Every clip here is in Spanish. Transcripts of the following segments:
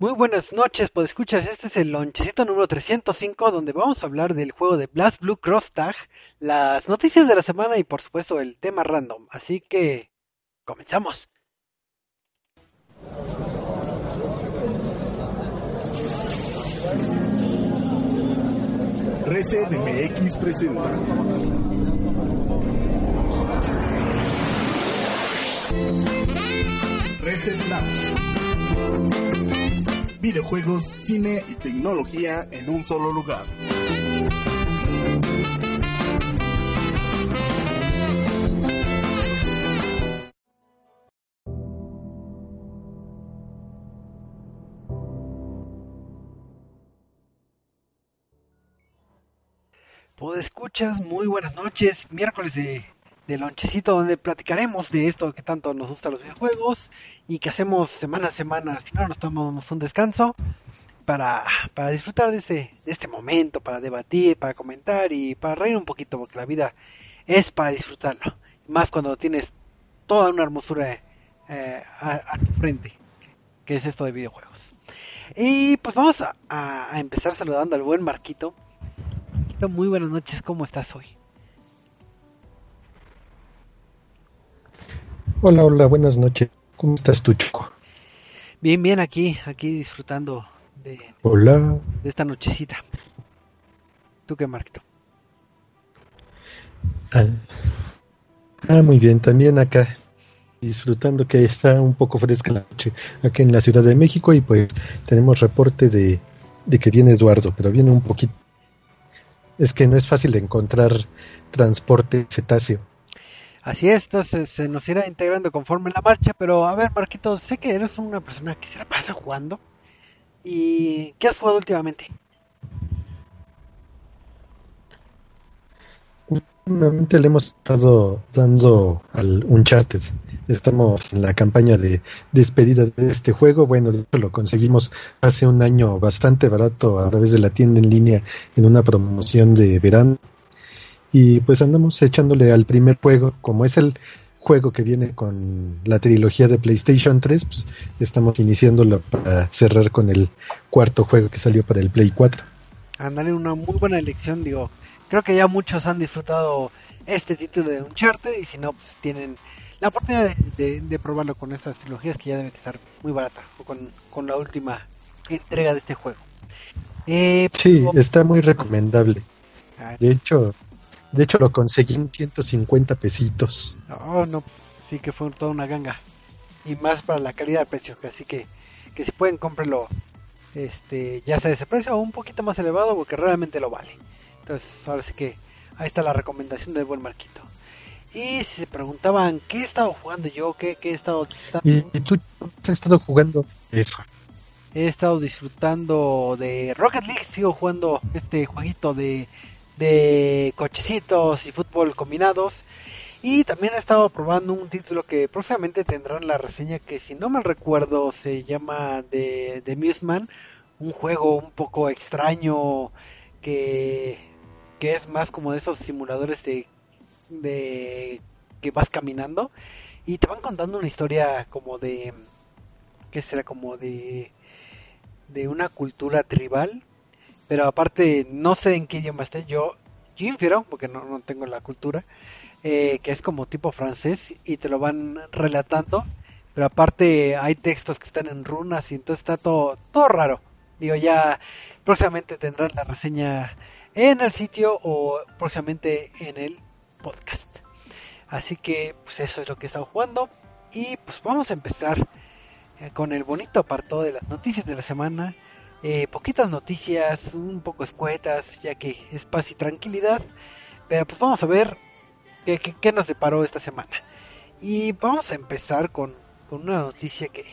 Muy buenas noches, pues escuchas, este es el lonchecito número 305 donde vamos a hablar del juego de Blast Blue Cross Tag, las noticias de la semana y por supuesto el tema random. Así que comenzamos. Reset MX presenta. Reset. Videojuegos, cine y tecnología en un solo lugar. Escuchas, muy buenas noches, miércoles de, de lonchecito donde platicaremos de esto que tanto nos gusta los videojuegos y que hacemos semana a semana, si no nos tomamos un descanso para, para disfrutar de este, de este momento, para debatir, para comentar y para reír un poquito, porque la vida es para disfrutarlo, más cuando tienes toda una hermosura eh, a, tu frente, que es esto de videojuegos. Y pues vamos a, a empezar saludando al buen Marquito. Marquito, muy buenas noches, ¿cómo estás hoy? Hola, hola, buenas noches. ¿Cómo estás tú, Choco? Bien, bien, aquí, aquí disfrutando de, Hola. de esta nochecita. ¿Tú qué, Marquito? Ah, ah, muy bien, también acá disfrutando que está un poco fresca la noche aquí en la Ciudad de México y pues tenemos reporte de, de que viene Eduardo, pero viene un poquito. Es que no es fácil encontrar transporte cetáceo. Así es, entonces se nos irá integrando conforme la marcha, pero a ver, Marquito, sé que eres una persona que se la pasa jugando. ¿Y qué has jugado últimamente? Últimamente le hemos estado dando al Uncharted. Estamos en la campaña de despedida de este juego. Bueno, de hecho lo conseguimos hace un año bastante barato a través de la tienda en línea en una promoción de verano. Y pues andamos echándole al primer juego, como es el juego que viene con la trilogía de PlayStation 3, pues estamos iniciándolo para cerrar con el cuarto juego que salió para el Play 4. Andaré una muy buena elección, digo. Creo que ya muchos han disfrutado este título de Uncharted y si no, pues tienen la oportunidad de, de- de probarlo con estas trilogías que ya debe estar muy barata o con, con la última entrega de este juego. Eh, Sí, está muy recomendable. De hecho, de hecho lo conseguí en 150 pesitos. No, no, sí que fue toda una ganga. Y más para la calidad de precio, así que, que si pueden cómprenlo este, ya sea ese precio o un poquito más elevado porque realmente lo vale. Entonces, ahora sí que ahí está la recomendación del buen Marquito. Y si se preguntaban qué he estado jugando yo, qué, qué he estado disfrutando, ¿Y, y tú has estado jugando eso? he estado disfrutando de Rocket League, sigo jugando este jueguito de, de cochecitos y fútbol combinados. Y también he estado probando un título que próximamente tendrán la reseña que si no mal recuerdo se llama de, de Museman, un juego un poco extraño que, que es más como de esos simuladores de, de que vas caminando y te van contando una historia como de que será como de de una cultura tribal pero aparte no sé en qué idioma esté yo yo infiero porque no, no tengo la cultura eh, que es como tipo francés y te lo van relatando pero aparte hay textos que están en runas y entonces está todo todo raro digo ya próximamente tendrán la reseña en el sitio o próximamente en el podcast así que pues eso es lo que he estado jugando y pues vamos a empezar eh, con el bonito apartado de las noticias de la semana. Eh, poquitas noticias, un poco escuetas, ya que es paz y tranquilidad. Pero pues vamos a ver qué, qué- nos deparó esta semana. Y vamos a empezar con, con una noticia que,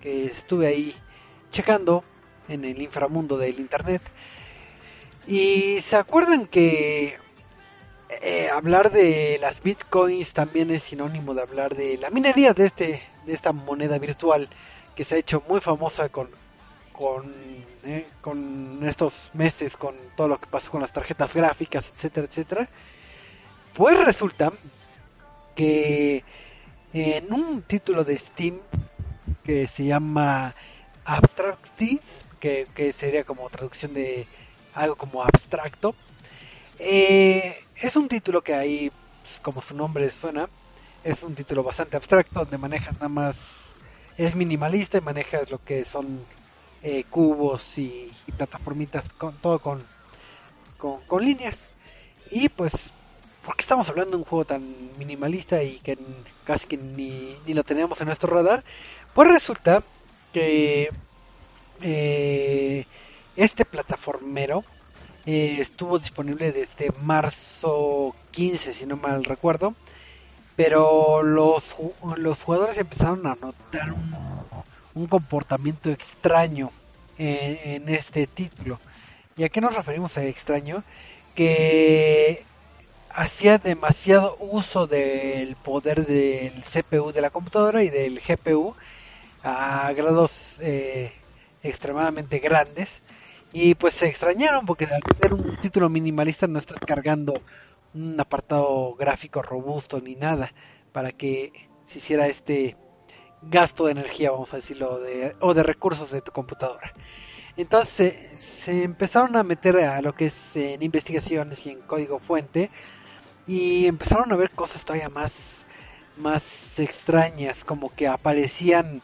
que estuve ahí checando en el inframundo del internet. Y se acuerdan que eh, hablar de las bitcoins también es sinónimo de hablar de la minería de este de esta moneda virtual que se ha hecho muy famosa con con eh, con estos meses con todo lo que pasó con las tarjetas gráficas etcétera etcétera pues resulta que en un título de Steam que se llama Abstractis, que, que sería como traducción de algo como abstracto. Eh, es un título que ahí, pues, como su nombre suena, es un título bastante abstracto, donde manejas nada más, es minimalista y manejas lo que son eh, cubos y, plataformitas, con, todo con, con, líneas. Y pues, ¿por qué estamos hablando de un juego tan minimalista y que casi que ni, ni lo teníamos en nuestro radar? Pues resulta que eh, este plataformero eh, estuvo disponible desde marzo 15, si no mal recuerdo. Pero los, los jugadores empezaron a notar un, comportamiento extraño en, este título. ¿Y a qué nos referimos a extraño? Que hacía demasiado uso del poder del CPU de la computadora y del GPU a grados eh, extremadamente grandes y pues se extrañaron porque al ser un título minimalista no estás cargando un apartado gráfico robusto ni nada para que se hiciera este gasto de energía, vamos a decirlo, de, o de recursos de tu computadora. Entonces se, empezaron a meter a lo que es en investigaciones y en código fuente y empezaron a ver cosas todavía más, más extrañas, como que aparecían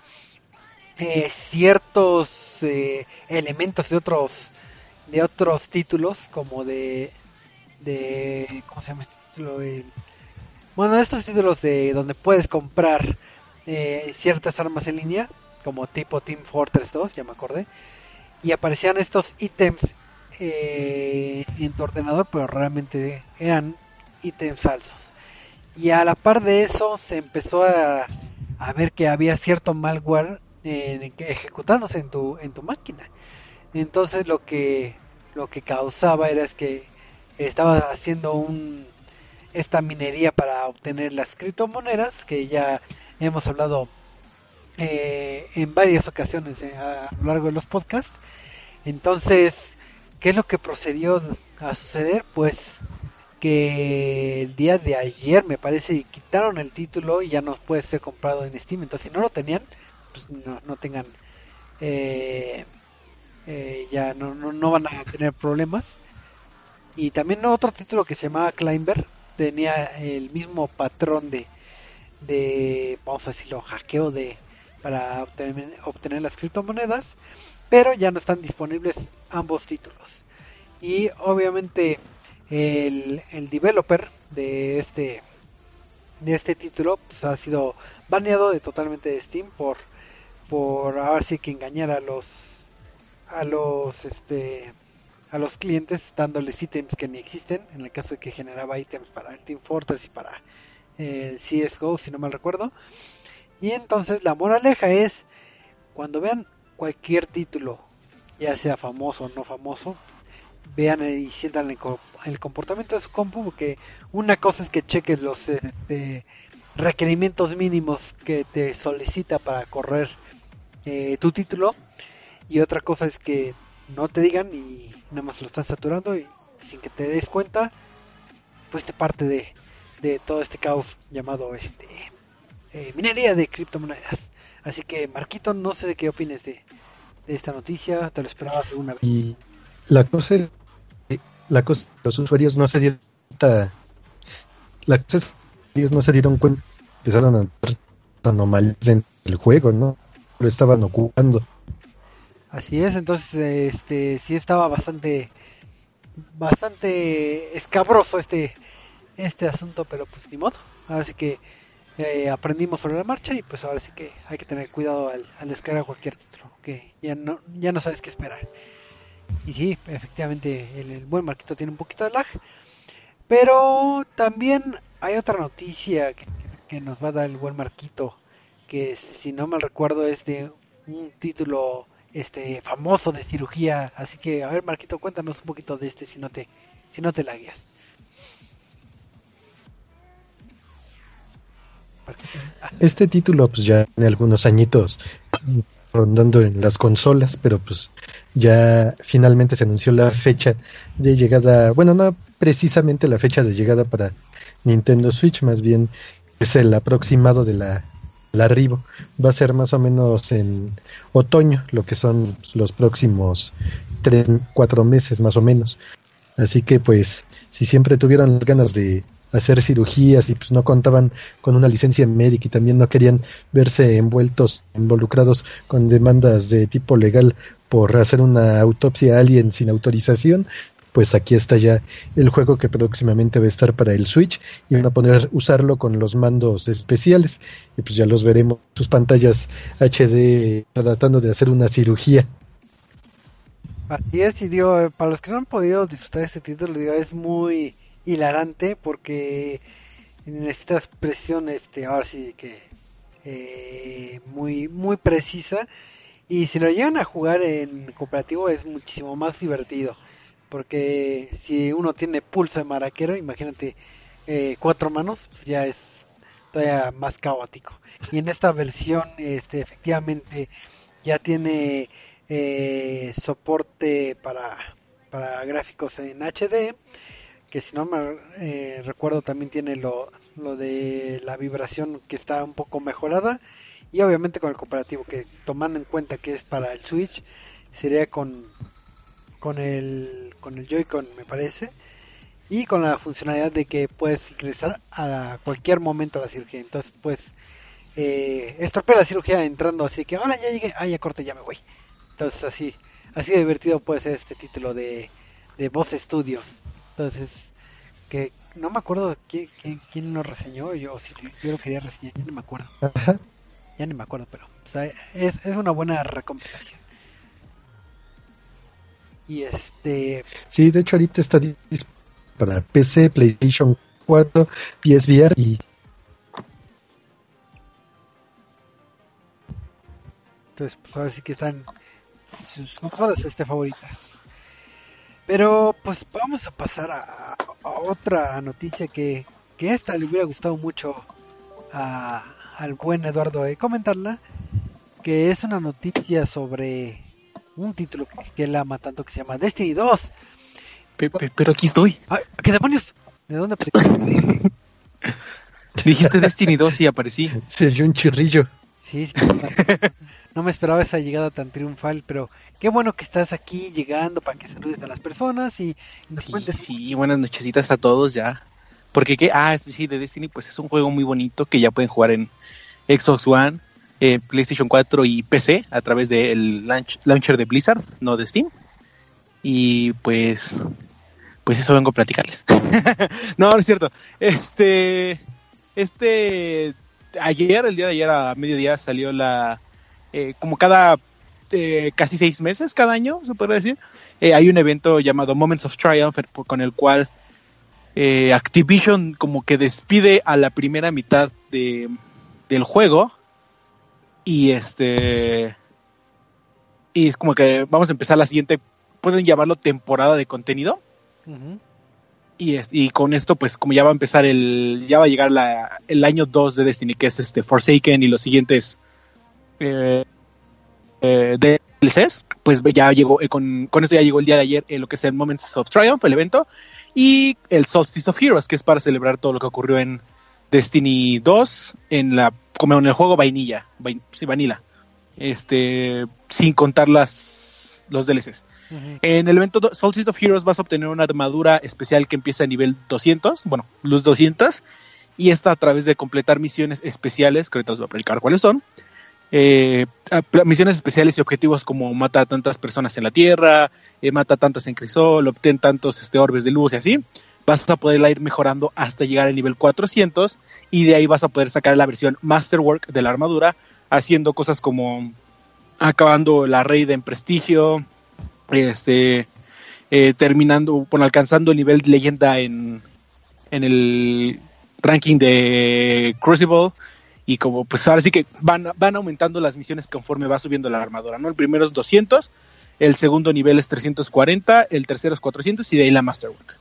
eh, ciertos eh, elementos de otros de otros títulos como de de cómo se llama este título bueno estos títulos de donde puedes comprar eh, ciertas armas en línea como tipo Team Fortress 2 ya me acordé y aparecían estos ítems eh, en tu ordenador pero realmente eran ítems falsos y a la par de eso se empezó a, a ver que había cierto malware ejecutándose en tu, en tu máquina. Entonces lo que, lo que causaba era es que estaba haciendo un, esta minería para obtener las criptomonedas que ya hemos hablado eh, en varias ocasiones eh, a lo largo de los podcasts. Entonces, ¿qué es lo que procedió a suceder? Pues que el día de ayer me parece quitaron el título y ya no puede ser comprado en Steam. Entonces, si no lo tenían, pues, no, tengan eh, eh, ya no, no, van a tener problemas y también otro título que se llamaba Climber tenía el mismo patrón de de vamos a decirlo hackeo de para obtener, obtener las criptomonedas pero ya no están disponibles ambos títulos. Y obviamente el, el developer de este de este título pues, ha sido baneado de totalmente de Steam por por ahora sí que engañar a los a los este a los clientes dándoles ítems que ni existen en el caso de que generaba ítems para el Team Fortress y para el CSGO si no mal recuerdo. Y entonces la moraleja es cuando vean cualquier título ya sea famoso o no famoso vean y sientan el, comportamiento de su compu porque una cosa es que cheques los este, requerimientos mínimos que te solicita para correr eh, tu título y otra cosa es que no te digan y nada más lo están saturando y sin que te des cuenta fuiste parte de, de todo este caos llamado este eh, minería de criptomonedas. Así que Marquito no sé de qué opines de, de esta noticia te lo esperabas alguna vez. Y la cosa es la cosa los usuarios no se dieron la cosa es ellos no se dieron cuenta empezaron a estar anomalias en el juego no lo estaban ocupando. Así es, entonces este sí estaba bastante bastante escabroso este este asunto, pero pues ni modo. Ahora sí que eh, aprendimos sobre la marcha y pues ahora sí que hay que tener cuidado al, al descargar cualquier título, que ya no ya no sabes qué esperar. Y sí, efectivamente el, buen Marquito tiene un poquito de lag, pero también hay otra noticia que, que nos va a dar el buen Marquito que si no mal recuerdo es de un título este famoso de cirugía, así que a ver Marquito, cuéntanos un poquito de este si no te si no te la Este título pues ya tiene algunos añitos rondando en las consolas, pero pues ya finalmente se anunció la fecha de llegada, bueno, no precisamente la fecha de llegada para Nintendo Switch, más bien es el aproximado de la arribo. Va a ser más o menos en otoño, lo que son los próximos tres, cuatro meses más o menos. Así que pues, si siempre tuvieron las ganas de hacer cirugías y pues no contaban con una licencia médica y también no querían verse envueltos, involucrados con demandas de tipo legal por hacer una autopsia a alguien sin autorización, pues aquí está ya el juego que próximamente va a estar para el Switch y van a poder usarlo con los mandos especiales y pues ya los veremos sus pantallas HD tratando de hacer una cirugía. Así es, y digo, para los que no han podido disfrutar este título, digo, es muy hilarante porque necesitas presión, este, ahora sí que eh, muy, muy precisa y si lo llegan a jugar en cooperativo es muchísimo más divertido porque si uno tiene pulso de maraquero, imagínate eh, cuatro manos, pues ya es todavía más caótico. Y en esta versión, este, efectivamente, ya tiene eh, soporte para, para gráficos en HD, que si no me eh, recuerdo también tiene lo, lo de la vibración que está un poco mejorada y obviamente con el cooperativo que tomando en cuenta que es para el Switch sería con con el, con el Joy-Con, me parece, y con la funcionalidad de que puedes ingresar a cualquier momento a la cirugía. Entonces, pues, eh, estropea la cirugía entrando así que, hola, ya llegué, ah, ya corte, ya me voy. Entonces, así, así divertido puede ser este título de, de Voz Studios. Entonces, que no me acuerdo quién, quién, lo reseñó, yo, si yo lo quería reseñar, ya no me acuerdo. Ya no me acuerdo, pero es, es una buena recomendación. Y este. Sí, de hecho, ahorita está para PC, PlayStation 4, PSVR y. Entonces, pues ahora sí que están sus consolas este, favoritas. Pero, pues vamos a pasar a, otra noticia que, que esta le hubiera gustado mucho a, al buen Eduardo de comentarla. Que es una noticia sobre un título que, él ama tanto que se llama Destiny 2. pero aquí estoy. ¿Qué demonios? ¿De dónde aparecí? Dijiste Destiny 2 y aparecí. Se oyó un chirrillo. Sí, sí. no me esperaba esa llegada tan triunfal, pero qué bueno que estás aquí llegando para que saludes a las personas y nos cuentes. Sí, buenas nochecitas a todos ya. Porque que, ah, sí, de Destiny, pues es un juego muy bonito que ya pueden jugar en Xbox One, eh, PlayStation 4 y PC a través del launcher de Blizzard, no de Steam. Y pues, pues eso vengo a platicarles. no, no es cierto. Este, este, ayer, el día de ayer a mediodía salió la, eh, como cada eh, casi seis meses, cada año, se podría decir, hay un evento llamado Moments of Triumph con el cual Activision como que despide a la primera mitad de, del juego y este. Y es como que vamos a empezar la siguiente. Pueden llamarlo temporada de contenido. y, y con esto, pues, como ya va a empezar el. Ya va a llegar la, el año 2 de Destiny, que es este Forsaken y los siguientes. Eh, eh, DLCs, pues ya llegó, eh, con, con esto ya llegó el día de ayer lo que es el Moments of Triumph, el evento, y el Solstice of Heroes, que es para celebrar todo lo que ocurrió en Destiny 2 en la como en el juego vainilla, sí, vanilla, este, sin contar las los DLCs. En el evento Solstice of Heroes vas a obtener una armadura especial que empieza a nivel 200, bueno, luz 200, y esta a través de completar misiones especiales, que ahorita os voy a explicar cuáles son. Eh, misiones especiales y objetivos como mata a tantas personas en la Tierra, eh, mata a tantas en Crisol, obtén tantos este, orbes de luz y así vas a poderla ir mejorando hasta llegar al nivel 400 y de ahí vas a poder sacar la versión Masterwork de la armadura, haciendo cosas como acabando la raid en prestigio, este, eh, terminando, alcanzando el nivel de leyenda en, en el ranking de Crucible y como pues ahora sí que van, van aumentando las misiones conforme va subiendo la armadura, ¿no? El primero es 200, el segundo nivel es 340, el tercero es 400 y de ahí la Masterwork.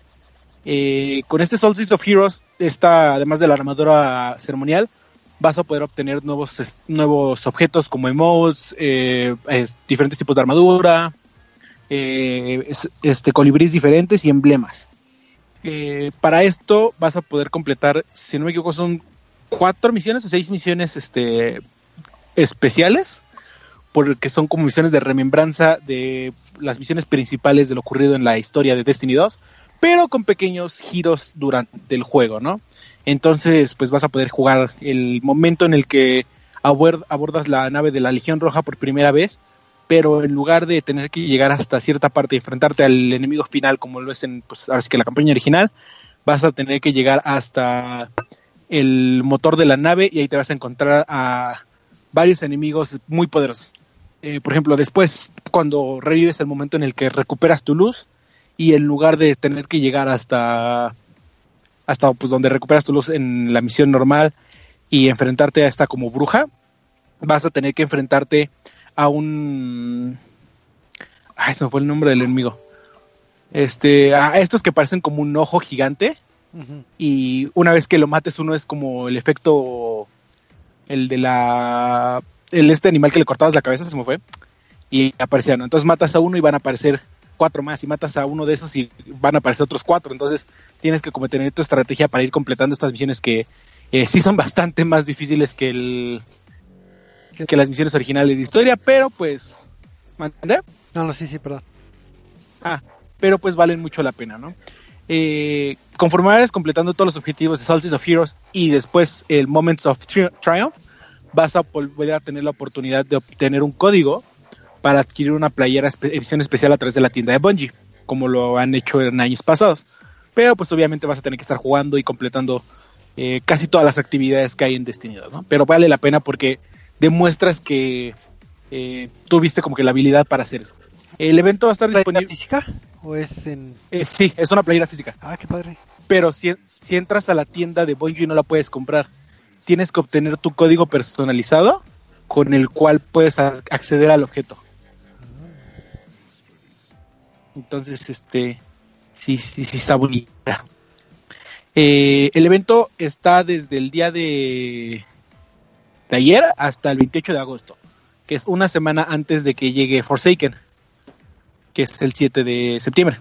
Eh, con este Solstice of Heroes, está, además de la armadura ceremonial, vas a poder obtener nuevos, nuevos objetos como emotes, eh, diferentes tipos de armadura, eh, este, colibríes diferentes y emblemas. para esto vas a poder completar, si no me equivoco, son cuatro misiones o seis misiones este, especiales, porque son como misiones de remembranza de las misiones principales de lo ocurrido en la historia de Destiny 2, pero con pequeños giros durante el juego, ¿no? Entonces, pues vas a poder jugar el momento en el que abordas la nave de la Legión Roja por primera vez, pero en lugar de tener que llegar hasta cierta parte y enfrentarte al enemigo final, como lo es en, pues que la campaña original, vas a tener que llegar hasta el motor de la nave y ahí te vas a encontrar a varios enemigos muy poderosos. Eh, por ejemplo, después, cuando revives el momento en el que recuperas tu luz y en lugar de tener que llegar hasta hasta pues donde recuperas tu luz en la misión normal y enfrentarte a esta como bruja, vas a tener que enfrentarte a un se me fue el nombre del enemigo. Este, a estos que parecen como un ojo gigante y una vez que lo mates uno es como el efecto el de la el este animal que le cortabas la cabeza se me fue y aparecían. Entonces matas a uno y van a aparecer cuatro más y matas a uno de esos y van a aparecer otros cuatro. Entonces tienes que como tener tu estrategia para ir completando estas misiones que eh, sí son bastante más difíciles que el que las misiones originales de historia, pero pues ¿me No, no, sí, sí, perdón. Ah, pero pues valen mucho la pena, ¿no? Eh, conforme vayas completando todos los objetivos de Solstice of Heroes y después el Moments of Triumph, vas a volver a tener la oportunidad de obtener un código para adquirir una playera edición especial a través de la tienda de Bungie, como lo han hecho en años pasados. Pero pues obviamente vas a tener que estar jugando y completando eh, casi todas las actividades que hay en Destiny 2, ¿no? Pero vale la pena porque demuestras que eh, tuviste como que la habilidad para hacer eso. El evento va a estar disponible. física o es en.? Eh, sí, es una playera física. Ah, qué padre. Pero si, si entras a la tienda de Bungie no la puedes comprar. Tienes que obtener tu código personalizado con el cual puedes acceder al objeto. Entonces, este, sí, sí, sí está bonita. Eh, el evento está desde el día de, de ayer hasta el 28 de agosto, que es una semana antes de que llegue Forsaken, que es el 7 de septiembre.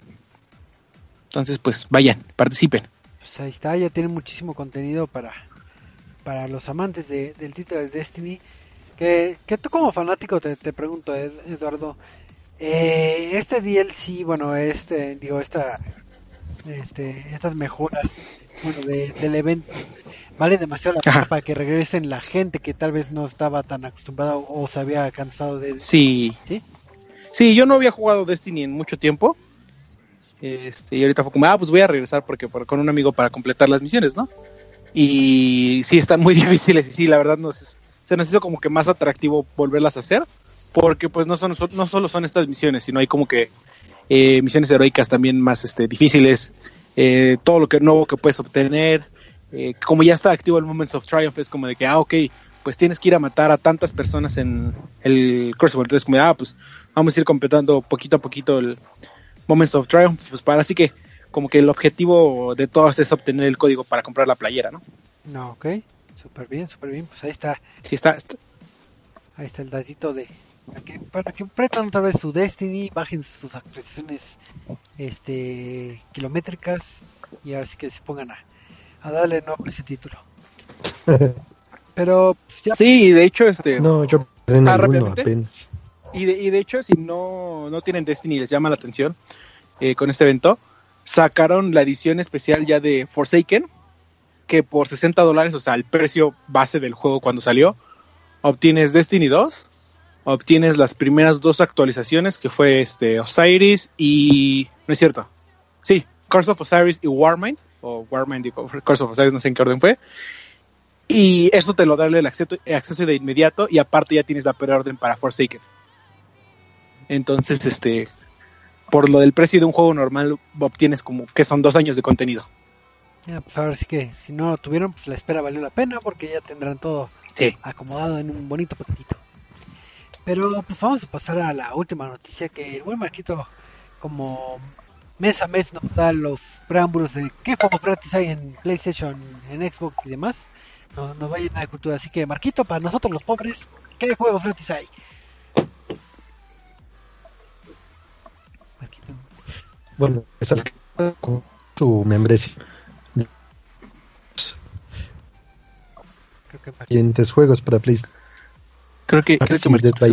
Entonces, pues vayan, participen. Pues ahí está, ya tienen muchísimo contenido para, para los amantes del título de Destiny. Que, que tú como fanático te, te pregunto, Eduardo, eh, este DLC, bueno, este, digo, esta, este, estas mejoras, bueno, del evento, vale demasiado la pena para que regresen la gente que tal vez no estaba tan acostumbrada o, se había cansado de. Sí. sí. Sí, yo no había jugado Destiny en mucho tiempo. Este, y ahorita fue como, ah, pues voy a regresar porque con un amigo para completar las misiones, ¿no? Y sí, están muy difíciles y sí, la verdad nos, se nos hizo como que más atractivo volverlas a hacer porque pues no, son, no solo son estas misiones, sino hay como que eh, misiones heroicas también más este, difíciles, eh, todo lo que nuevo que puedes obtener, eh, como ya está activo el Moments of Triumph, es como de que, ah, ok, pues tienes que ir a matar a tantas personas en el Crucible, entonces como, ah, pues vamos a ir completando poquito a poquito el Moments of Triumph, pues para así que como que el objetivo de todas es obtener el código para comprar la playera, ¿no? No, ok, súper bien, súper bien, pues ahí está. Sí, está, está. Ahí está el datito de, para que, para que pretan otra vez su Destiny, bajen sus actualizaciones este, kilométricas y ahora sí que se pongan a, a darle nombre a ese título. Pero pues, ya. Sí, de hecho, este. No, yo ah, apenas. Y de, y de hecho, si no, no tienen Destiny y les llama la atención eh, con este evento, sacaron la edición especial ya de Forsaken, que por 60 dólares, o sea, el precio base del juego cuando salió, obtienes Destiny 2, obtienes las primeras dos actualizaciones, que fue este Osiris y... No es cierto. Sí, Curse of Osiris y Warmind, o Warmind digo, Curse of Osiris, no sé en qué orden fue. Y eso te lo da el acceso, acceso de inmediato y aparte ya tienes la preorden para Forsaken. Entonces, este, por lo del precio de un juego normal, obtienes como que son dos años de contenido. Ya, pues ahora sí que si no lo tuvieron, pues la espera valió la pena porque ya tendrán todo acomodado en un bonito paquetito. Pero pues vamos a pasar a la última noticia que el buen Marquito como mes a mes nos da los preámbulos de qué juegos gratis hay en PlayStation, en Xbox y demás. Nos, nos va a llenar de cultura. Así que Marquito, para nosotros los pobres, ¿qué juegos gratis hay? Marquito. Bueno, es el con su membresía creo que. Siguientes juegos para, Play- Creo que, Ah, creo que Marquito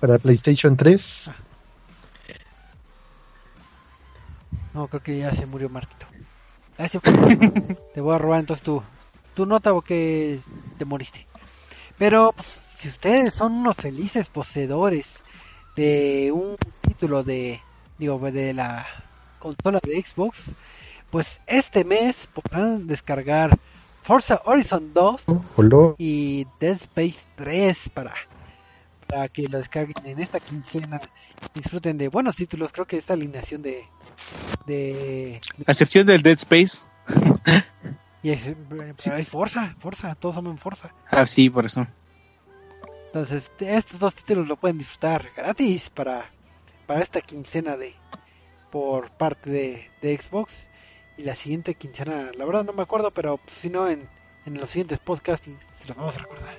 para PlayStation 3. No, creo que ya se murió Marquito. Ah, te voy a robar entonces tu, tu nota porque te moriste. Pero pues, si ustedes son unos felices poseedores de un título de, digo, de la consola de Xbox, pues este mes podrán descargar Forza Horizon 2 Hola. y Dead Space 3 para, para que lo descarguen en esta quincena. Disfruten de buenos títulos. Creo que esta alineación de. de, A excepción del Dead Space. y es, pero es Forza, Forza, todos son en Forza. Ah, sí, por eso. Entonces, de estos dos títulos lo pueden disfrutar gratis para, para esta quincena de por parte de, de Xbox. Y la siguiente quincena, la verdad no me acuerdo, pero pues, si no, en, en los siguientes podcasts se los vamos a recordar.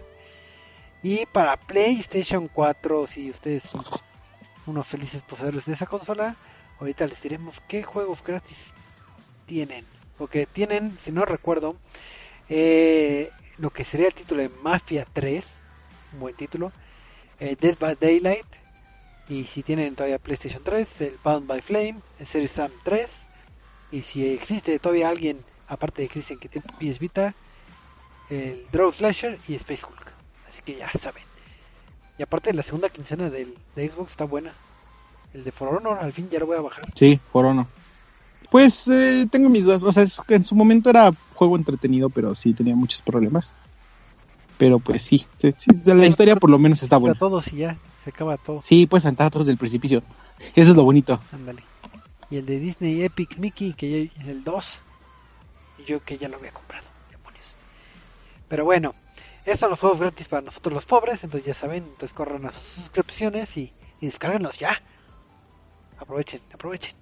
Y para PlayStation 4, si ustedes son unos felices poseedores de esa consola, ahorita les diremos qué juegos gratis tienen. Porque tienen, si no recuerdo, eh, lo que sería el título de Mafia 3, un buen título, eh, Dead by Daylight, y si tienen todavía PlayStation 3, el Bound by Flame, el Series Sam 3, y si existe todavía alguien, aparte de Christian, que tiene PS Vita, el Draw Slasher y Space Hulk. Así que ya saben. Y aparte la segunda quincena del, de Xbox está buena. El de For Honor al fin ya lo voy a bajar. Sí, por no. Pues eh, tengo mis dudas. O sea, es que en su momento era juego entretenido, pero sí tenía muchos problemas. Pero pues sí, sí, sí, la historia por lo menos está A buena. todos y ya, se acaba todo. Sí, puedes saltar a todos del precipicio. Eso es lo bonito. Ándale. Y el de Disney Epic Mickey, que ya, el 2, yo que ya lo había comprado. Demonios. Pero bueno, estos son los juegos gratis para nosotros los pobres, entonces ya saben, entonces corran a sus suscripciones y, y descárguenlos ya. Aprovechen, aprovechen.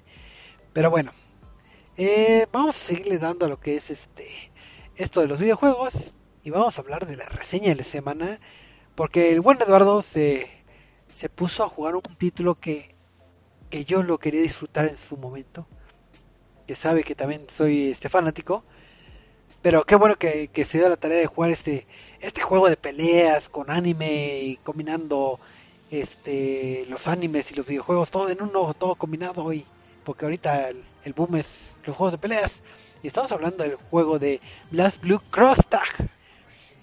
Pero bueno, eh, vamos a seguirle dando a lo que es este esto de los videojuegos y vamos a hablar de la reseña de la semana porque el buen Eduardo se, se puso a jugar un título que que yo lo quería disfrutar en su momento. Que sabe que también soy este fanático. Pero qué bueno que, que se dio la tarea de jugar este, este juego de peleas con anime y combinando este los animes y los videojuegos todo en uno, todo combinado hoy. Porque ahorita el, boom es los juegos de peleas. Y estamos hablando del juego de Blast Blue Cross Tag.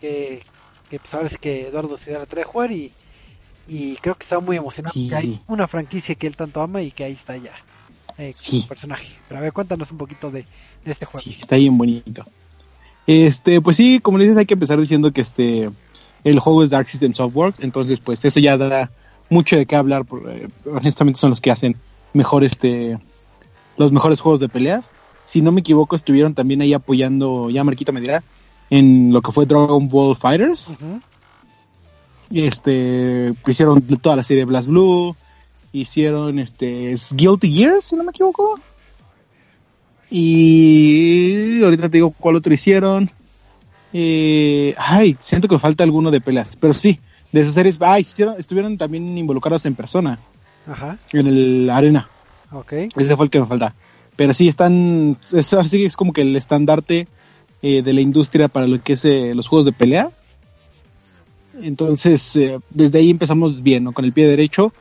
Que, que pues ahora sí que Eduardo se tarea de jugar y, y creo que estaba muy emocionado Sí, porque hay sí. una franquicia que él tanto ama y que ahí está ya eh, Sí. como personaje. Pero a ver, cuéntanos un poquito de, de este juego. Sí, está bien bonito. Este, pues sí, como le dices, hay que empezar diciendo que este el juego es Dark System Softworks, entonces pues eso ya da mucho de qué hablar, por- eh, honestamente son los que hacen mejor este los mejores juegos de peleas. Si no me equivoco, estuvieron también ahí apoyando, ya Marquito me dirá, en lo que fue Dragon Ball Fighters. Ujú. Este, hicieron toda la serie Blast Blue, hicieron este es Guilty Gear, si no me equivoco. Y ahorita te digo cuál otro hicieron. Eh, ay, siento que falta alguno de peleas, pero sí, de esas series, ay, hicieron- estuvieron también involucrados en persona, Ajá, en el arena. Ok. Ese fue el que me falta. Pero sí están, eso sí es como que el estandarte eh, de la industria para lo que es eh, los juegos de pelea. Entonces, eh, desde ahí empezamos bien, ¿no? Con el pie derecho,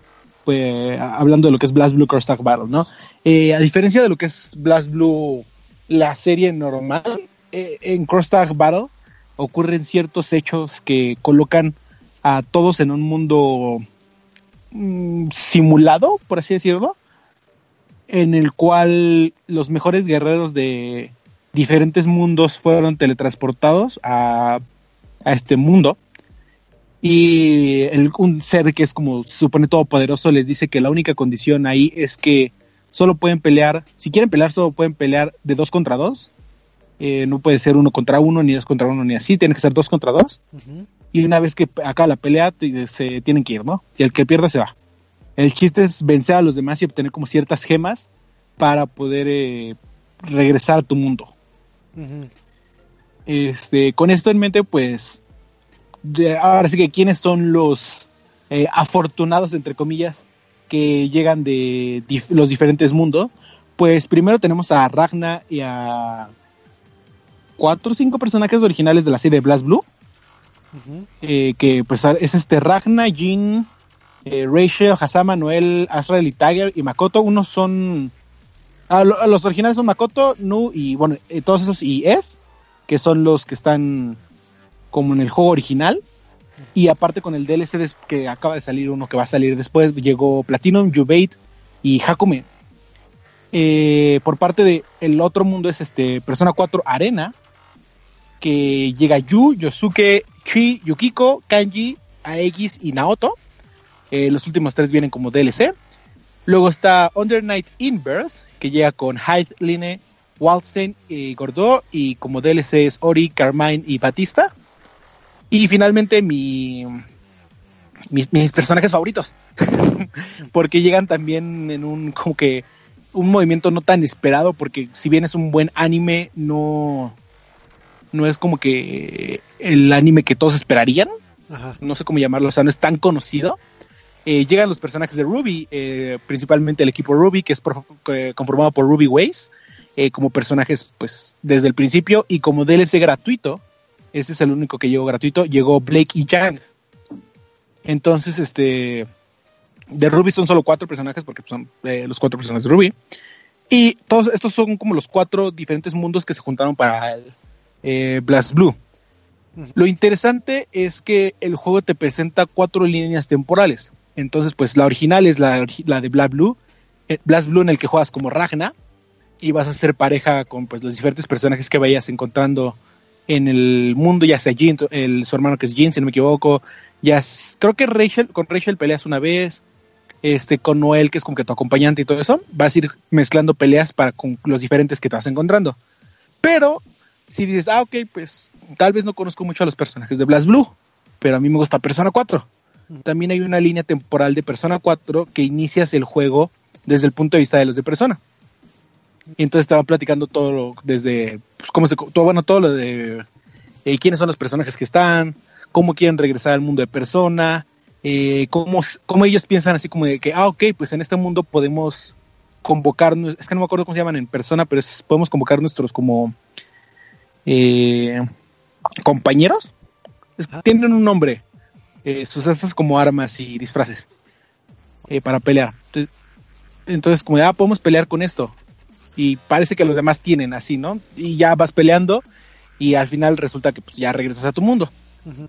pues hablando de lo que es Blast Blue Cross Tag Battle, ¿no? A diferencia de lo que es Blast Blue, la serie normal, en Cross Tag Battle ocurren ciertos hechos que colocan a todos en un mundo mm, simulado, por así decirlo, en el cual los mejores guerreros de diferentes mundos fueron teletransportados a, a este mundo. Y el- un ser que es como se supone todopoderoso les dice que la única condición ahí es que solo pueden pelear, si quieren pelear, solo pueden pelear de dos contra dos. Eh, no puede ser uno contra uno, ni dos contra uno, ni así, tiene que ser dos contra dos y una vez que acaba la pelea se tienen que ir, ¿no? Y el que pierda se va. El chiste es vencer a los demás y obtener como ciertas gemas para poder eh, regresar a tu mundo. Este, con esto en mente, pues, de- ahora sí que quiénes son los eh, afortunados, entre comillas, que llegan de dif- los diferentes mundos. Pues primero tenemos a Ragna y a cuatro o cinco personajes originales de la serie Blast Blue. eh, que pues es este Ragna, Jin, eh, Rachel, Hasama, Noel, Azrael y Tiger y Makoto. Unos son... Ah, los originales son Makoto, Nu y bueno, eh, todos esos y Es, que son los que están como en el juego original. Y aparte con el DLC que acaba de salir, uno que va a salir después, llegó Platinum, Jubate y Hakume. Eh, por parte de el otro mundo es este Persona 4 Arena, que llega Yu, Yosuke, Chi, Yukiko, Kanji, Aegis y Naoto. Eh, los últimos tres vienen como DLC. Luego está Under Night in Birth, que llega con Hyde, Line, Waldstein y Gordo. Y como DLC es Ori, Carmine y Batista. Y finalmente mi, mis personajes favoritos. porque llegan también en un como que un movimiento no tan esperado, porque si bien es un buen anime, no, no es como que el anime que todos esperarían. No sé cómo llamarlo, o sea, no es tan conocido. Eh, llegan los personajes de Ruby, eh, principalmente el equipo Ruby, que es conformado por Ruby Ways, eh, como personajes, pues, desde el principio, y como DLC gratuito, ese es el único que llegó gratuito, llegó Blake y Yang. Entonces, este, de Ruby son solo cuatro personajes porque son los cuatro personajes de Ruby. Y todos estos son como los cuatro diferentes mundos que se juntaron para el Blast Blue. Lo interesante es que el juego te presenta cuatro líneas temporales. Entonces, pues la original es la, de Blast Blue, eh, Blast Blue en el que juegas como Ragna y vas a ser pareja con pues los diferentes personajes que vayas encontrando en el mundo, ya sea Jin, el, su hermano que es Jin, si no me equivoco, ya creo que Rachel, con Rachel peleas una vez, este, con Noel, que es como que tu acompañante y todo eso, vas a ir mezclando peleas para con los diferentes que te vas encontrando. Pero si dices, ah, ok, pues tal vez no conozco mucho a los personajes de Blast Blue, pero a mí me gusta Persona 4. También hay una línea temporal de Persona 4 que inicias el juego desde el punto de vista de los de Persona. Y entonces estaban platicando todo lo, desde, pues, cómo se, todo, bueno, todo lo de eh, quiénes son los personajes que están, cómo quieren regresar al mundo de Persona, eh, cómo, ellos piensan así como de que, ah, ok, pues en este mundo podemos convocar, es que no me acuerdo cómo se llaman en persona, pero podemos convocar nuestros como eh, compañeros. tienen un nombre, eh, sus estas como armas y disfraces eh, para pelear. Entonces, como ya ah, podemos pelear con esto. Y parece que los demás tienen así, ¿no? Y ya vas peleando y al final resulta que pues, ya regresas a tu mundo.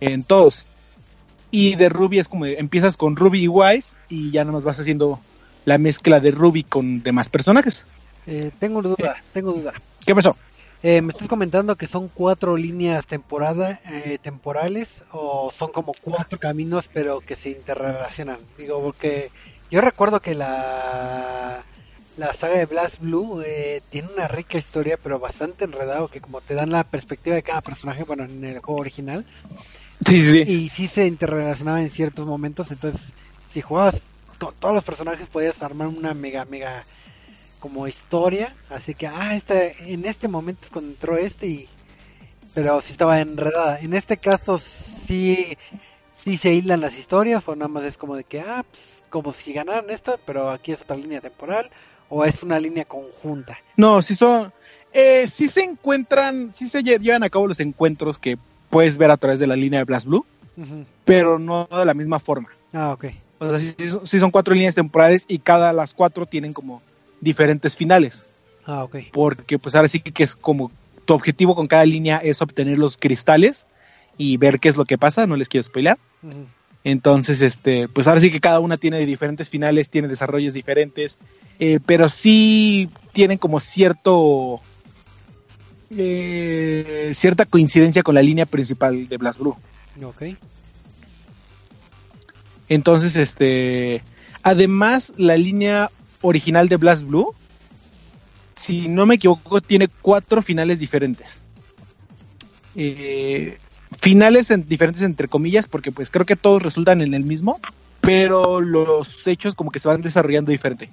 En todos. Y de Ruby es como empiezas con Ruby y Wise y ya nomás vas haciendo la mezcla de Ruby con demás personajes. Eh, tengo duda, tengo duda. ¿Qué pasó? Eh, me estás comentando que son cuatro líneas temporada, eh, temporales o son como cuatro caminos pero que se interrelacionan. Digo, porque yo recuerdo que la, la saga de Blast Blue eh, tiene una rica historia pero bastante enredado que como te dan la perspectiva de cada personaje, bueno, en el juego original, Sí, sí. Y sí se interrelacionaba en ciertos momentos, entonces si jugabas con todos los personajes podías armar una mega, mega como historia, así que, ah, este, en este momento es cuando entró este y... Pero sí estaba enredada. En este caso sí, sí se hilan las historias o nada más es como de que, ah, pues, como si ganaran esto, pero aquí es otra línea temporal o es una línea conjunta. No, si son... Eh, sí se encuentran, sí se llevan a cabo los encuentros que puedes ver a través de la línea de Blast Blue, pero no de la misma forma. Ah, ok. O sea, sí, son cuatro líneas temporales y cada las cuatro tienen como diferentes finales. Ah, ok. Porque pues ahora sí que es como tu objetivo con cada línea es obtener los cristales y ver qué es lo que pasa, no les quiero spoiler. Entonces, este, pues ahora sí que cada una tiene diferentes finales, tiene desarrollos diferentes, eh, pero sí tienen como cierto eh, cierta coincidencia con la línea principal de Blast Blue. Ok. Entonces, este. Además, la línea original de Blast Blue, si no me equivoco, tiene cuatro finales diferentes. Eh, finales en, diferentes entre comillas, porque pues creo que todos resultan en el mismo, pero los hechos como que se van desarrollando diferente.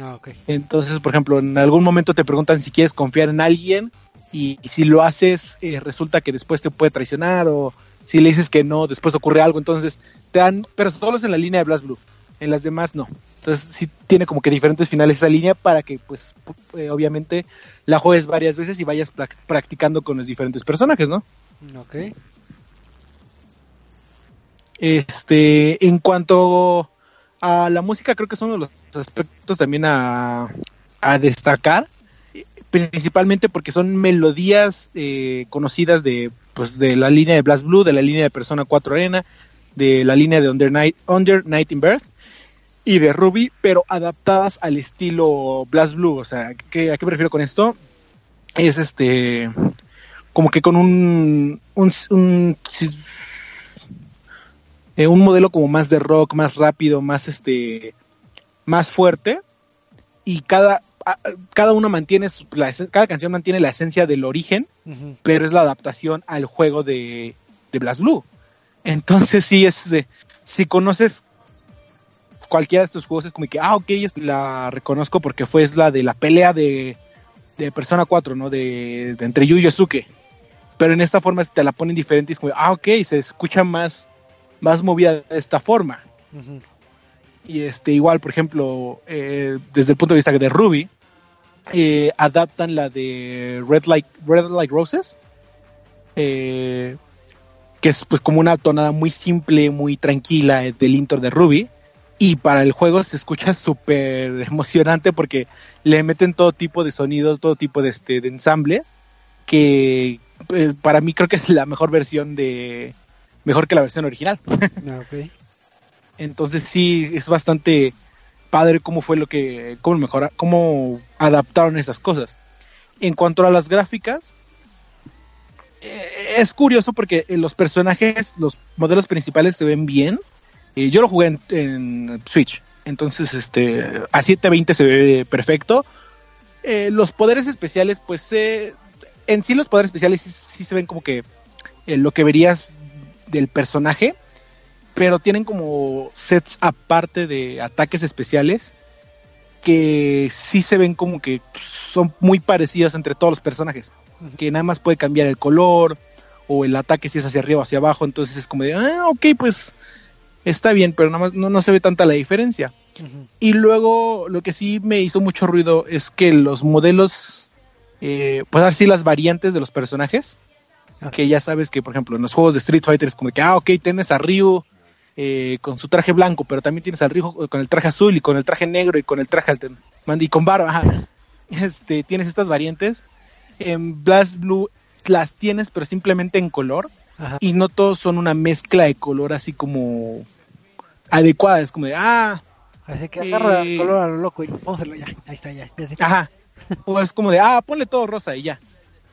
Ah, Entonces, por ejemplo, en algún momento te preguntan si quieres confiar en alguien y, si lo haces eh, resulta que después te puede traicionar o si le dices que no, después ocurre algo, entonces te dan, pero solo es en la línea de Blast Blue, en las demás no. Entonces sí tiene como que diferentes finales esa línea para que pues eh, obviamente la juegues varias veces y vayas practicando con los diferentes personajes, ¿no? Ok. Este, en cuanto a la música, creo que es uno de los aspectos también a, a destacar, principalmente porque son melodías eh, conocidas de, pues, de la línea de Blast Blue, de la línea de Persona 4 Arena, de la línea de Under Night, Under Night in Birth y de Ruby, pero adaptadas al estilo Blast Blue. O sea, ¿qué, ¿a qué me refiero con esto? Es este, como que con un, un, un, eh, un modelo como más de rock, más rápido, más este, más fuerte. Y cada, cada uno mantiene, la, cada canción mantiene la esencia del origen, pero es la adaptación al juego de, de Blast Blue. Entonces sí, es, eh, si conoces cualquiera de estos juegos es como que, ah, ok, la reconozco porque fue es la de la pelea de, de Persona 4, ¿no? De, de entre Yu y Yosuke. Pero en esta forma te la ponen diferente y es como, ah, ok, se escucha más, más movida de esta forma. Y este, igual, por ejemplo, eh, desde el punto de vista de Ruby, eh, adaptan la de Red Light, Red Light Roses, eh, que es pues como una tonada muy simple, muy tranquila del intro de Ruby. Y para el juego se escucha súper emocionante porque le meten todo tipo de sonidos, todo tipo de, este, de ensamble, que pues, para mí creo que es la mejor versión de... Mejor que la versión original. Ah, ok. Entonces sí, es bastante padre cómo fue lo que, cómo mejora, cómo adaptaron esas cosas. En cuanto a las gráficas, eh, es curioso porque los personajes, los modelos principales se ven bien. Yo lo jugué en, en Switch, entonces este a 720 se ve perfecto. Eh, los poderes especiales, pues eh, en sí los poderes especiales sí, sí se ven como que eh, lo que verías del personaje pero tienen como sets aparte de ataques especiales que sí se ven como que son muy parecidos entre todos los personajes. Que nada más puede cambiar el color o el ataque si es hacia arriba o hacia abajo. Entonces es como de, ah, ok, pues está bien, pero nada más no, no se ve tanta la diferencia. Y luego lo que sí me hizo mucho ruido es que los modelos, eh, pues así las variantes de los personajes, Ah. que ya sabes que por ejemplo en los juegos de Street Fighter es como que, ah, ok, tienes a Ryu eh, con su traje blanco, pero también tienes a Ryu con el traje azul y con el traje negro y con el traje y con barba, ajá. Este, tienes estas variantes. En Blast Blue las tienes, pero simplemente en color Ajá. y no todos son una mezcla de color así como adecuada, es como de, ah, Así que agarra Eh. el color a lo loco y pónselo ya. Ahí está, ya. ya. Ajá. O es como de, ah, ponle todo rosa y ya.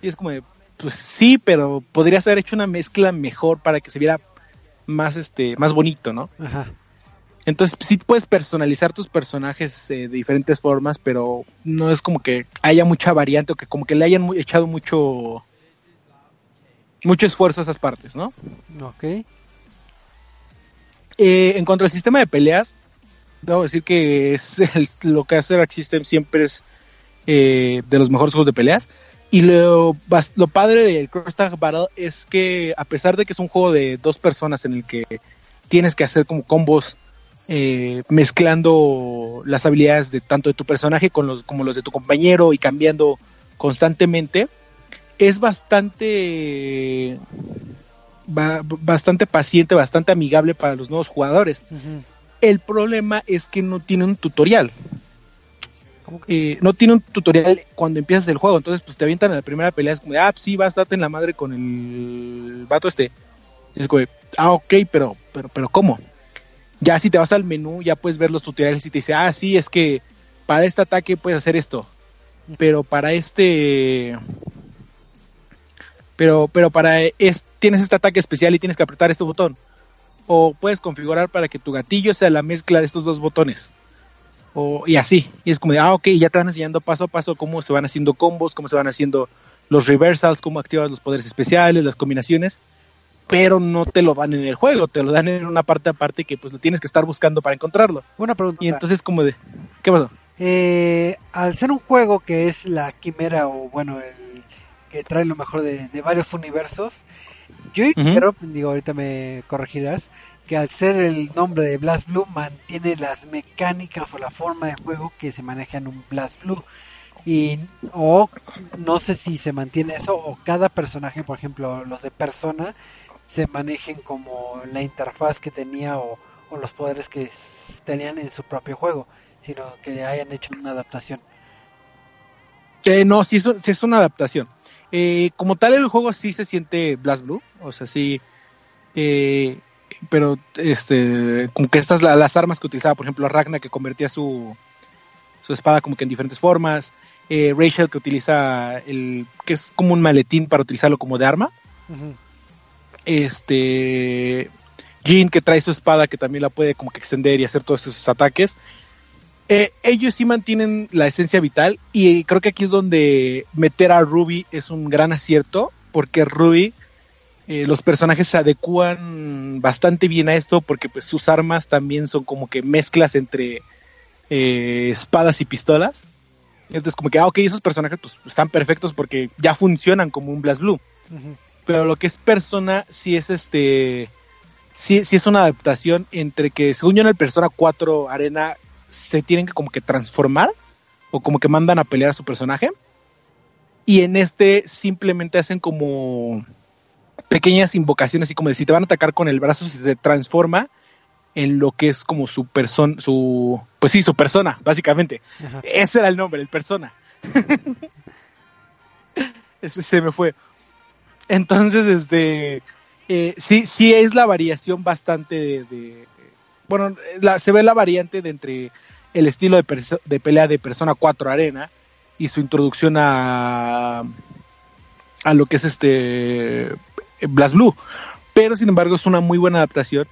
Y es como de, pues sí, pero podrías haber hecho una mezcla mejor para que se viera más, este, más bonito, ¿no? Ajá. Entonces sí puedes personalizar tus personajes eh, de diferentes formas, pero no es como que haya mucha variante o que como que le hayan echado mucho mucho esfuerzo a esas partes, ¿no? Ok. Eh, en cuanto al sistema de peleas, debo decir que es el- lo que hace Arc System siempre es eh, de los mejores juegos de peleas. Y lo, lo padre del Cross Tag Battle es que a pesar de que es un juego de dos personas en el que tienes que hacer como combos eh, mezclando las habilidades de tanto de tu personaje con los, como los de tu compañero y cambiando constantemente, es bastante ba- bastante paciente, bastante amigable para los nuevos jugadores. El problema es que no tiene un tutorial. ¿Cómo que? Eh, no tiene un tutorial cuando empiezas el juego. Entonces, pues te avientan en la primera pelea. Es como, de, ah, sí, vas, date en la madre con el vato este. Y es como, de, ah, ok, pero, pero, pero, ¿cómo? Ya si te vas al menú, ya puedes ver los tutoriales y te dice, ah, sí, es que para este ataque puedes hacer esto. Pero para este. Pero, pero para es, tienes este ataque especial y tienes que apretar este botón. O puedes configurar para que tu gatillo sea la mezcla de estos dos botones. O, y así. Y es como de, ah, ok, ya te van enseñando paso a paso cómo se van haciendo combos, cómo se van haciendo los reversals, cómo activas los poderes especiales, las combinaciones. Pero no te lo dan en el juego, te lo dan en una parte aparte que pues lo tienes que estar buscando para encontrarlo. Una pregunta. Y entonces como de, ¿qué pasó? Eh, al ser un juego que es la quimera o bueno, el que trae lo mejor de, de varios universos, yo quiero, digo, ahorita me corregirás, que al ser el nombre de Blast Blue mantiene las mecánicas o la forma de juego que se maneja en un Blast Blue. Y o no sé si se mantiene eso o cada personaje, por ejemplo, los de Persona se manejen como la interfaz que tenía o, los poderes que tenían en su propio juego, sino que hayan hecho una adaptación. Eh, no, sí es, es una adaptación. Eh, como tal, el juego sí se siente Blast Blue, o sea, sí. Eh, pero este, como que estas las armas que utilizaba, por ejemplo, Ragna que convertía su, su espada como que en diferentes formas, eh, Rachel que utiliza el que es como un maletín para utilizarlo como de arma, este Jean que trae su espada que también la puede como que extender y hacer todos esos ataques. Eh, ellos sí mantienen la esencia vital y creo que aquí es donde meter a Ruby es un gran acierto porque Ruby eh, los personajes se adecúan bastante bien a esto porque pues sus armas también son como que mezclas entre eh, espadas y pistolas. Entonces como que, ah, ok, esos personajes pues están perfectos porque ya funcionan como un Blast Blue. Pero lo que es persona sí es este... Sí, sí es una adaptación entre que según yo en el Persona 4 Arena se tienen que como que transformar o como que mandan a pelear a su personaje. Y en este simplemente hacen como pequeñas invocaciones, y como de si te van a atacar con el brazo, si se transforma en lo que es como su persona, su, pues sí, su persona, básicamente. Ese era el nombre, el persona. Ese se me fue. Entonces, este, eh, sí, sí es la variación bastante de, bueno, se ve la variante de entre el estilo de, de pelea de Persona 4 Arena y su introducción a, a lo que es este Blast Blue. Pero sin embargo es una muy buena adaptación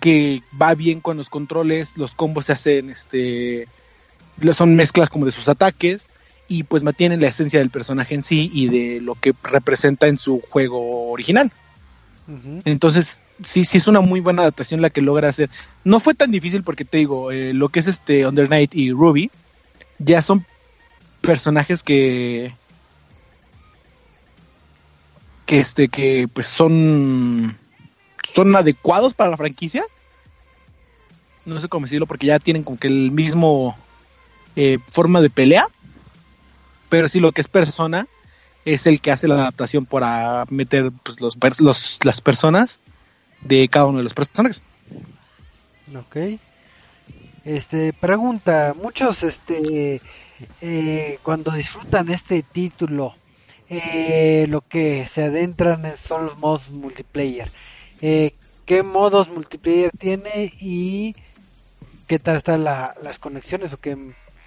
que va bien con los controles, los combos se hacen, este, son mezclas como de sus ataques y pues mantienen la esencia del personaje en sí y de lo que representa en su juego original. Entonces, sí, sí es una muy buena adaptación la que logra hacer. No fue tan difícil porque te digo, eh, lo que es este Under Night y Ruby ya son personajes que que este que pues son son adecuados para la franquicia. No sé cómo decirlo porque ya tienen como que el mismo eh, forma de pelea. Pero sí lo que es persona es el que hace la adaptación para meter pues, los, los las personas de cada uno de los personajes ok este pregunta muchos este eh, cuando disfrutan este título eh, lo que se adentran son los modos multiplayer. Eh, ¿Qué modos multiplayer tiene y qué tal están las conexiones? O que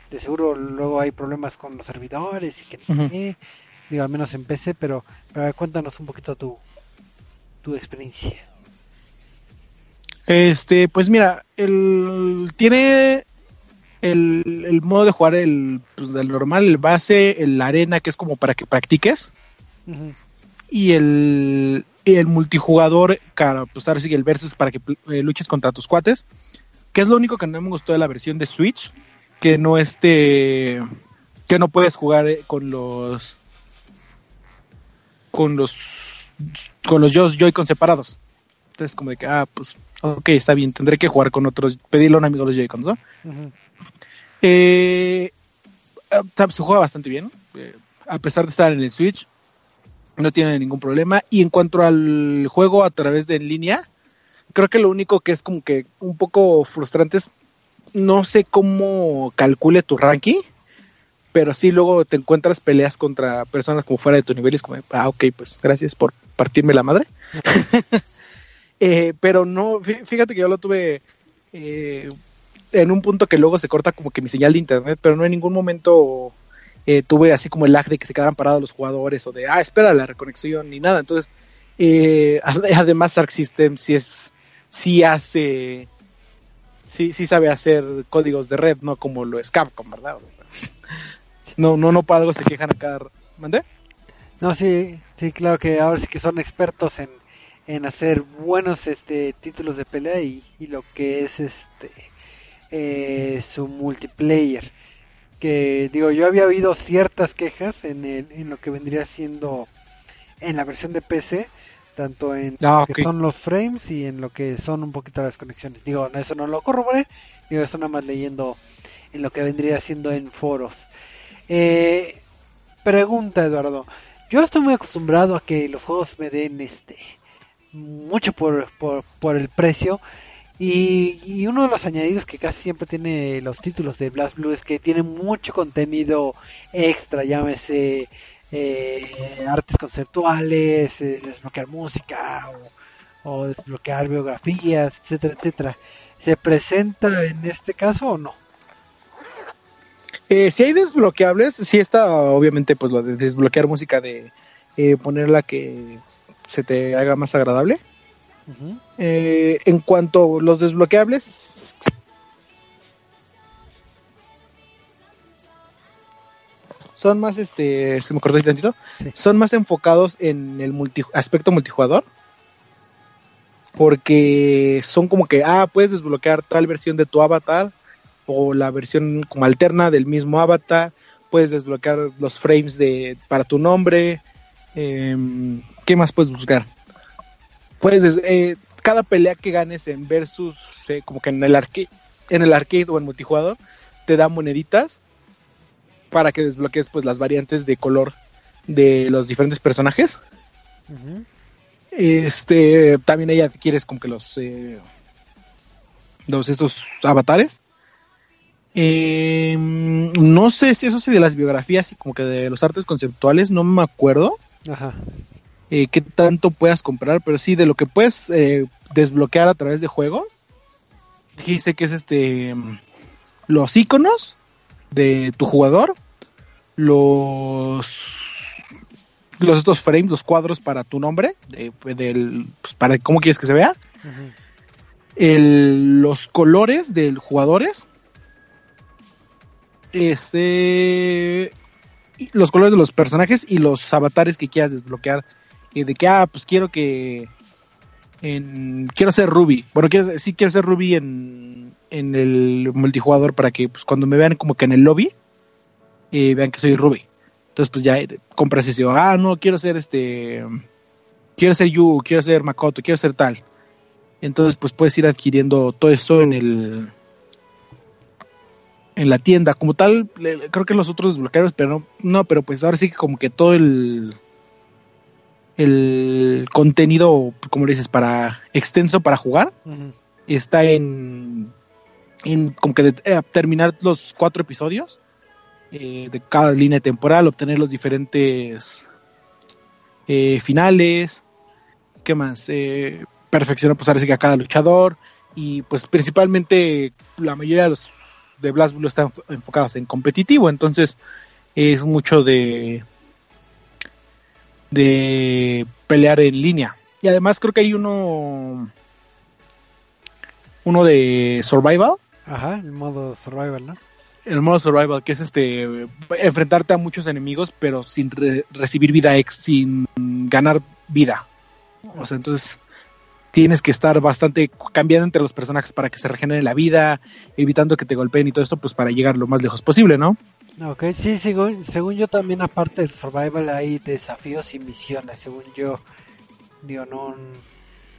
de seguro luego hay problemas con los servidores y que digo, al menos en PC, pero, cuéntanos un poquito tu, tu experiencia. Este, pues mira, el tiene el, modo de jugar el, pues, del normal, el base, el arena, que es como para que practiques. Y el, el multijugador, cara, pues ahora sí el versus para que eh, luches contra tus cuates. Que es lo único que no me gustó de la versión de Switch. Que no este. Que no puedes jugar eh, con los. Con los. Con los Joy-Con separados. Entonces, como de que, ah, pues, ok, está bien, tendré que jugar con otros. Pedirle a un amigo los Joy-Cons, ¿no? Eh, ah, se juega bastante bien, eh, a pesar de estar en el Switch, no tiene ningún problema. Y en cuanto al juego a través de en línea, creo que lo único que es como que un poco frustrante es no sé cómo calcule tu ranking, pero sí luego te encuentras peleas contra personas como fuera de tu nivel y es como, ah, ok, pues gracias por partirme la madre. Eh, pero no, fíjate que yo lo tuve eh, en un punto que luego se corta como que mi señal de internet, pero no en ningún momento eh, tuve así como el lag de que se quedaran parados los jugadores o de, ah, espera la reconexión ni nada. Entonces, eh, además Arc System sí es, sí hace, sí, sí sabe hacer códigos de red, no como lo es Capcom, ¿verdad? No, no, no para algo se quejan acá. ¿Mandé? No, sí, sí, claro que ahora sí que son expertos en, en hacer buenos este títulos de pelea y, y lo que es este eh, su multiplayer. Que digo, yo había oído ciertas quejas en, el, en lo que vendría siendo en la versión de PC, tanto en ah, lo que son los frames y en lo que son un poquito las conexiones. Digo, eso no lo corroboré, digo, eso nada más leyendo en lo que vendría siendo en foros. Eh, pregunta, Eduardo. Yo estoy muy acostumbrado a que los juegos me den este mucho por, por, por el precio. Y, y, uno de los añadidos que casi siempre tiene los títulos de Blast Blue es que tiene mucho contenido extra, llámese eh, artes conceptuales, eh, desbloquear música o, desbloquear biografías, etcétera, etcétera. ¿Se presenta en este caso o no? Eh, si hay desbloqueables, si está obviamente pues lo de desbloquear música de eh, ponerla que se te haga más agradable. Uh -huh. eh, en cuanto a los desbloqueables, son más, este, se me cortó un tantito, sí. son más enfocados en el multi, aspecto multijugador. Porque son como que, ah, puedes desbloquear tal versión de tu avatar o la versión como alterna del mismo avatar. Puedes desbloquear los frames de para tu nombre. Eh, ¿Qué más puedes buscar? Puedes, eh, cada pelea que ganes en versus, eh, como que en el arcade, en el arcade o en multijugador, te da moneditas para que desbloquees pues las variantes de color de los diferentes personajes. Uh -huh. Este también ahí adquieres como que los eh, los estos avatares. Eh, no sé si eso sí de las biografías y como que de los artes conceptuales, no me acuerdo. Ajá. Eh, qué tanto puedas comprar, pero sí de lo que puedes eh, desbloquear a través de juego. Dice que es este los iconos de tu jugador, los los estos frames, los cuadros para tu nombre, de, del, pues para cómo quieres que se vea, uh -huh. el, los colores de los jugadores, este, los colores de los personajes y los avatares que quieras desbloquear. Y de que, ah, pues quiero que. En, quiero ser Ruby. Bueno, quiero, sí quiero ser Ruby en, en el multijugador para que pues, cuando me vean como que en el lobby, eh, vean que soy Ruby. Entonces, pues ya compras ese, ah, no, quiero ser este, quiero ser Yu, quiero ser Makoto, quiero ser tal. Entonces, pues puedes ir adquiriendo todo eso en el, en la tienda. Como tal, creo que los otros desbloqueados, pero no, no, pero pues ahora sí que como que todo el, el contenido, como le dices, para extenso para jugar, uh -huh. está en, en como que de, eh, terminar los cuatro episodios eh, de cada línea temporal, obtener los diferentes eh, finales, ¿qué más? Perfeccionar pues ahora sí que a cada luchador y pues principalmente la mayoría de los de Blast Blue están enfocados en competitivo, entonces es mucho de de pelear en línea. Y además creo que hay uno uno de survival. Ajá, el modo survival, ¿no? el modo survival, que es este enfrentarte a muchos enemigos, pero sin re recibir vida ex, sin ganar vida. O sea, entonces tienes que estar bastante cambiando entre los personajes para que se regenere la vida, evitando que te golpeen y todo esto, pues para llegar lo más lejos posible, ¿no? Ok, sí, según, según yo también aparte del survival hay desafíos y misiones, según yo, digo, no,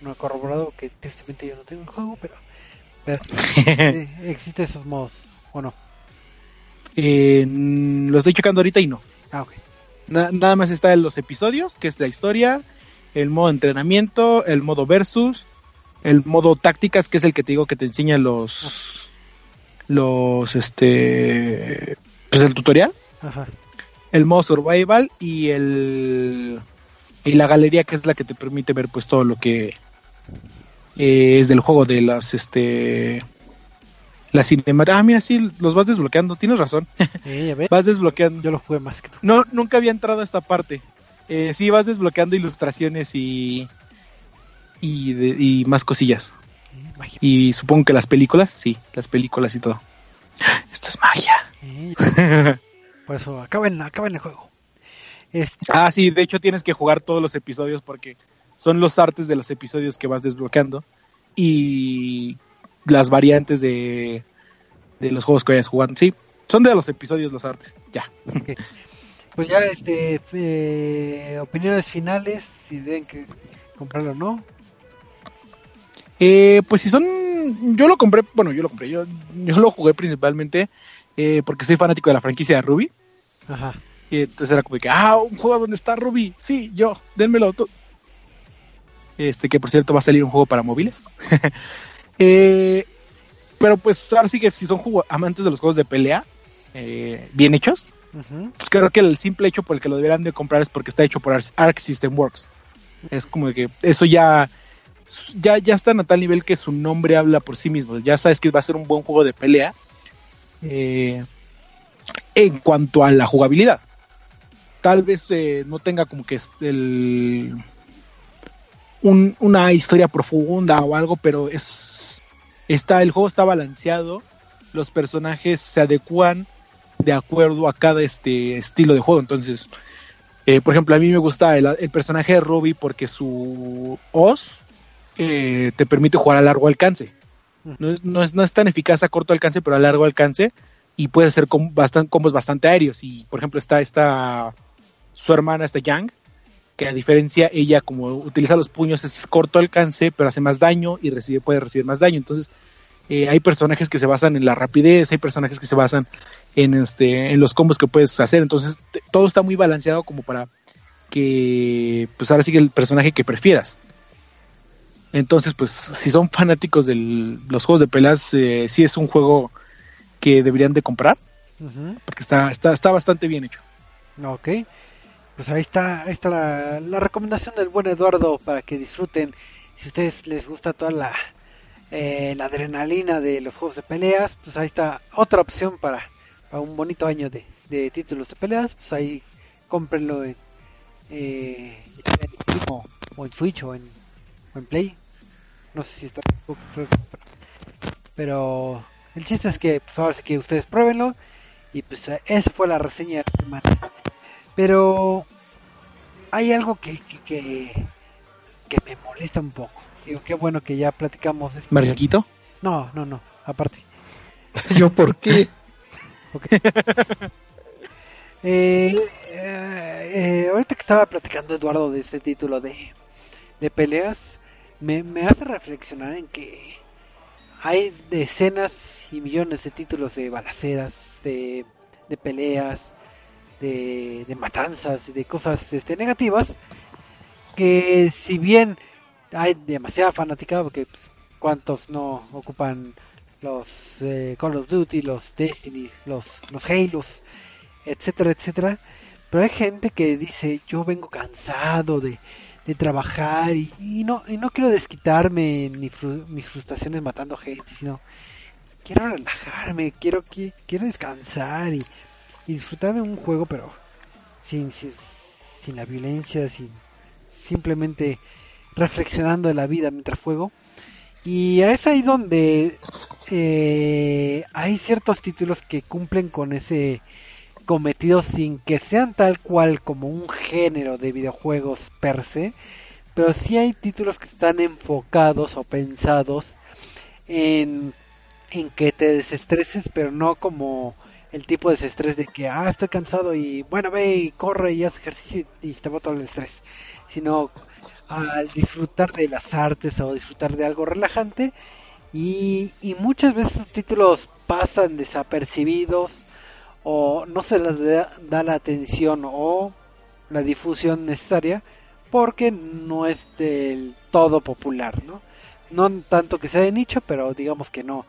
no he corroborado que tristemente yo no tengo el juego, pero, pero sí, existen esos modos, ¿o no? Eh, lo estoy checando ahorita y no. Ah, okay. Na nada más está en los episodios, que es la historia, el modo entrenamiento, el modo versus, el modo tácticas, que es el que te digo que te enseña los. Los. Este. Pues el tutorial. Ajá. El modo survival y el. Y la galería, que es la que te permite ver, pues todo lo que. Eh, es del juego, de las. Este la cinemática. Ah, mira, sí, los vas desbloqueando. Tienes razón. Vas desbloqueando. Yo lo jugué más que tú. No, nunca había entrado a esta parte. Eh, sí, vas desbloqueando ilustraciones y. Y, de, y más cosillas. Magia. Y supongo que las películas, sí, las películas y todo. Esto es magia. Eh, por eso, acaben, acaben el juego. Este... Ah, sí, de hecho tienes que jugar todos los episodios porque son los artes de los episodios que vas desbloqueando. Y las variantes de, de los juegos que vayas jugando. Sí, son de los episodios los artes. Ya. Okay. Pues ya, este, eh, opiniones finales, si deben que comprarlo o no. Eh, pues si son, yo lo compré, bueno, yo lo compré, yo, yo lo jugué principalmente eh, porque soy fanático de la franquicia de Ruby. Ajá. Y entonces era como que, ah, un juego donde está Ruby, sí, yo, denmelo. Este, que por cierto va a salir un juego para móviles. Eh, pero pues ahora sí que si son amantes de los juegos de pelea, eh, bien hechos, pues creo que el simple hecho por el que lo deberán de comprar es porque está hecho por Arc System Works. Es como que eso ya, ya, ya está a tal nivel que su nombre habla por sí mismo. Ya sabes que va a ser un buen juego de pelea. Eh, en cuanto a la jugabilidad. Tal vez eh, no tenga como que el, una historia profunda o algo, pero es está el juego está balanceado, los personajes se adecuan de acuerdo a cada este estilo de juego. Entonces, eh, por ejemplo, a mí me gusta el, personaje de Ruby porque su os eh, te permite jugar a largo alcance. No es, no, es, no es tan eficaz a corto alcance, pero a largo alcance y puede hacer com bastante, combos bastante aéreos. Y por ejemplo está esta su hermana, esta Yang, que a diferencia ella como utiliza los puños es corto alcance, pero hace más daño y recibe, puede recibir más daño. Entonces eh, hay personajes que se basan en la rapidez, hay personajes que se basan en este en los combos que puedes hacer. Entonces todo está muy balanceado como para que pues ahora sigue el personaje que prefieras. Entonces, pues, si son fanáticos de los juegos de peleas, eh, sí es un juego que deberían de comprar. Porque está, está, está bastante bien hecho. Ok. Pues ahí está, ahí está la, recomendación del buen Eduardo para que disfruten. Si a ustedes les gusta toda la, eh, la adrenalina de los juegos de peleas, pues ahí está otra opción para, un bonito año de, de, títulos de peleas. Pues ahí cómprenlo en, eh, o en Switch o en, en Play. No sé si está pero el chiste es que, pues ahora sí que ustedes pruébenlo. Y pues esa fue la reseña de la semana. Pero hay algo que, que, que, me molesta un poco. Digo, qué bueno que ya platicamos. Este... ¿Marquito? No, no, no, aparte. ¿Yo por qué? Eh, eh, ahorita que estaba platicando Eduardo de este título de, de peleas, me, me hace reflexionar en que hay decenas y millones de títulos de balaceras, de, de peleas, de, de, matanzas, de cosas este, negativas, que si bien hay demasiada fanática, porque pues, cuántos no ocupan los eh, Call of Duty, los Destiny, los, los Halos, etcétera, etcétera, pero hay gente que dice, yo vengo cansado de, de trabajar y, no y no quiero desquitarme ni mis frustraciones matando gente, sino quiero relajarme, quiero, quiero descansar y, disfrutar de un juego, pero sin, sin, la violencia, sin simplemente reflexionando de la vida mientras juego. Y es ahí donde eh, hay ciertos títulos que cumplen con ese cometido sin que sean tal cual como un género de videojuegos per se, pero sí hay títulos que están enfocados o pensados en en que te desestreses, pero no como el tipo de desestrés de que, ah, estoy cansado y bueno, ve y corre y haz ejercicio y, te bota el estrés, sino al disfrutar de las artes o disfrutar de algo relajante y, y muchas veces los títulos pasan desapercibidos o no se les da, la atención o la difusión necesaria porque no es del todo popular, ¿no? No tanto que sea de nicho, pero digamos que no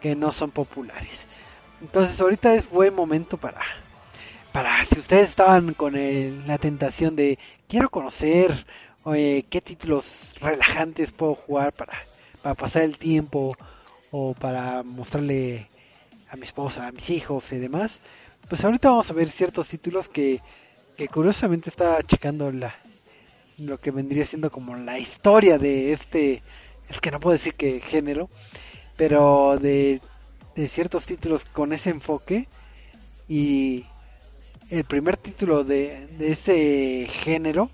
que no son populares. Entonces ahorita es buen momento para, para si ustedes estaban con la tentación de quiero conocer qué títulos relajantes puedo jugar para, para pasar el tiempo o para mostrarle a mi esposa, a mis hijos y demás, pues ahorita vamos a ver ciertos títulos que, que curiosamente estaba checando la, lo que vendría siendo como la historia de este, es que no puedo decir que género, pero de, ciertos títulos con ese enfoque y el primer título de, de ese género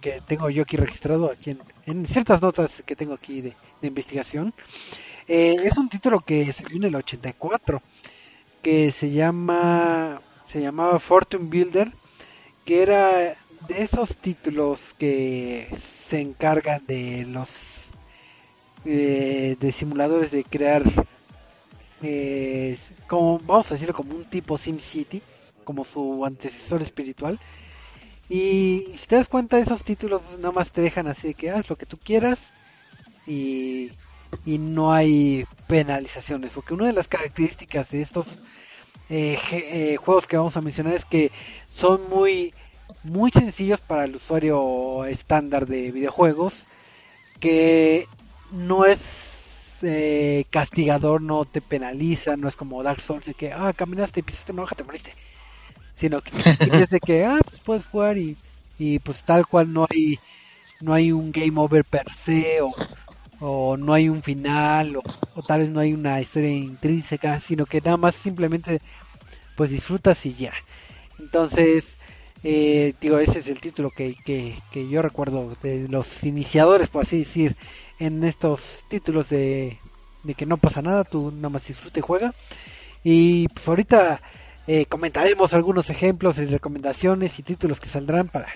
que, tengo yo aquí registrado aquí en, ciertas notas que tengo aquí de, investigación eh, es un título que salió en el 84 que se llama se llamaba Fortune Builder que era de esos títulos que se encargan de los eh, de simuladores de crear, eh, como vamos a decirlo, como un tipo Sim City, como su antecesor espiritual, Y si te das cuenta, esos títulos nada más te dejan así de que haz lo que tú quieras y, y no hay penalizaciones. Porque una de las características de estos eh, eh, juegos que vamos a mencionar es que son muy, muy sencillos para el usuario estándar de videojuegos. Que no es eh, castigador, no te penaliza, no es como Dark Souls de que, ah, caminaste pisaste una hoja, te moriste sino que es de que ah pues puedes jugar y, y pues tal cual no hay no hay un game over per se o, o no hay un final o, tal vez no hay una historia intrínseca sino que nada más simplemente pues disfrutas y ya. Entonces eh, digo ese es el título que, que, que yo recuerdo de los iniciadores por así decir en estos títulos de, de que no pasa nada tú nada más disfruta y juega. Y pues ahorita eh, comentaremos algunos ejemplos y recomendaciones y títulos que saldrán para,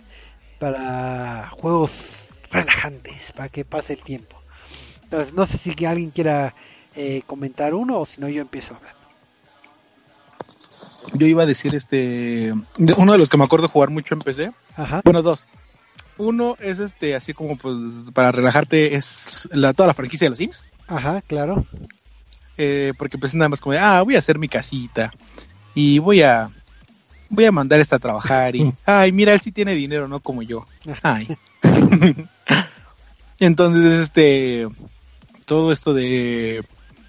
para juegos relajantes, para que pase el tiempo. Entonces, no sé si alguien quiera eh, comentar uno o si no, yo empiezo a hablar. Yo iba a decir este uno de los que me acuerdo jugar mucho en PC. Ajá. Bueno, dos. Uno es este así como pues para relajarte es la toda la franquicia de los Sims. Ajá, claro. Eh, porque pues nada más como de, ah, voy a hacer mi casita y voy a voy a mandar esta a trabajar y ay mira él sí tiene dinero no como yo. Ay. Entonces este todo esto de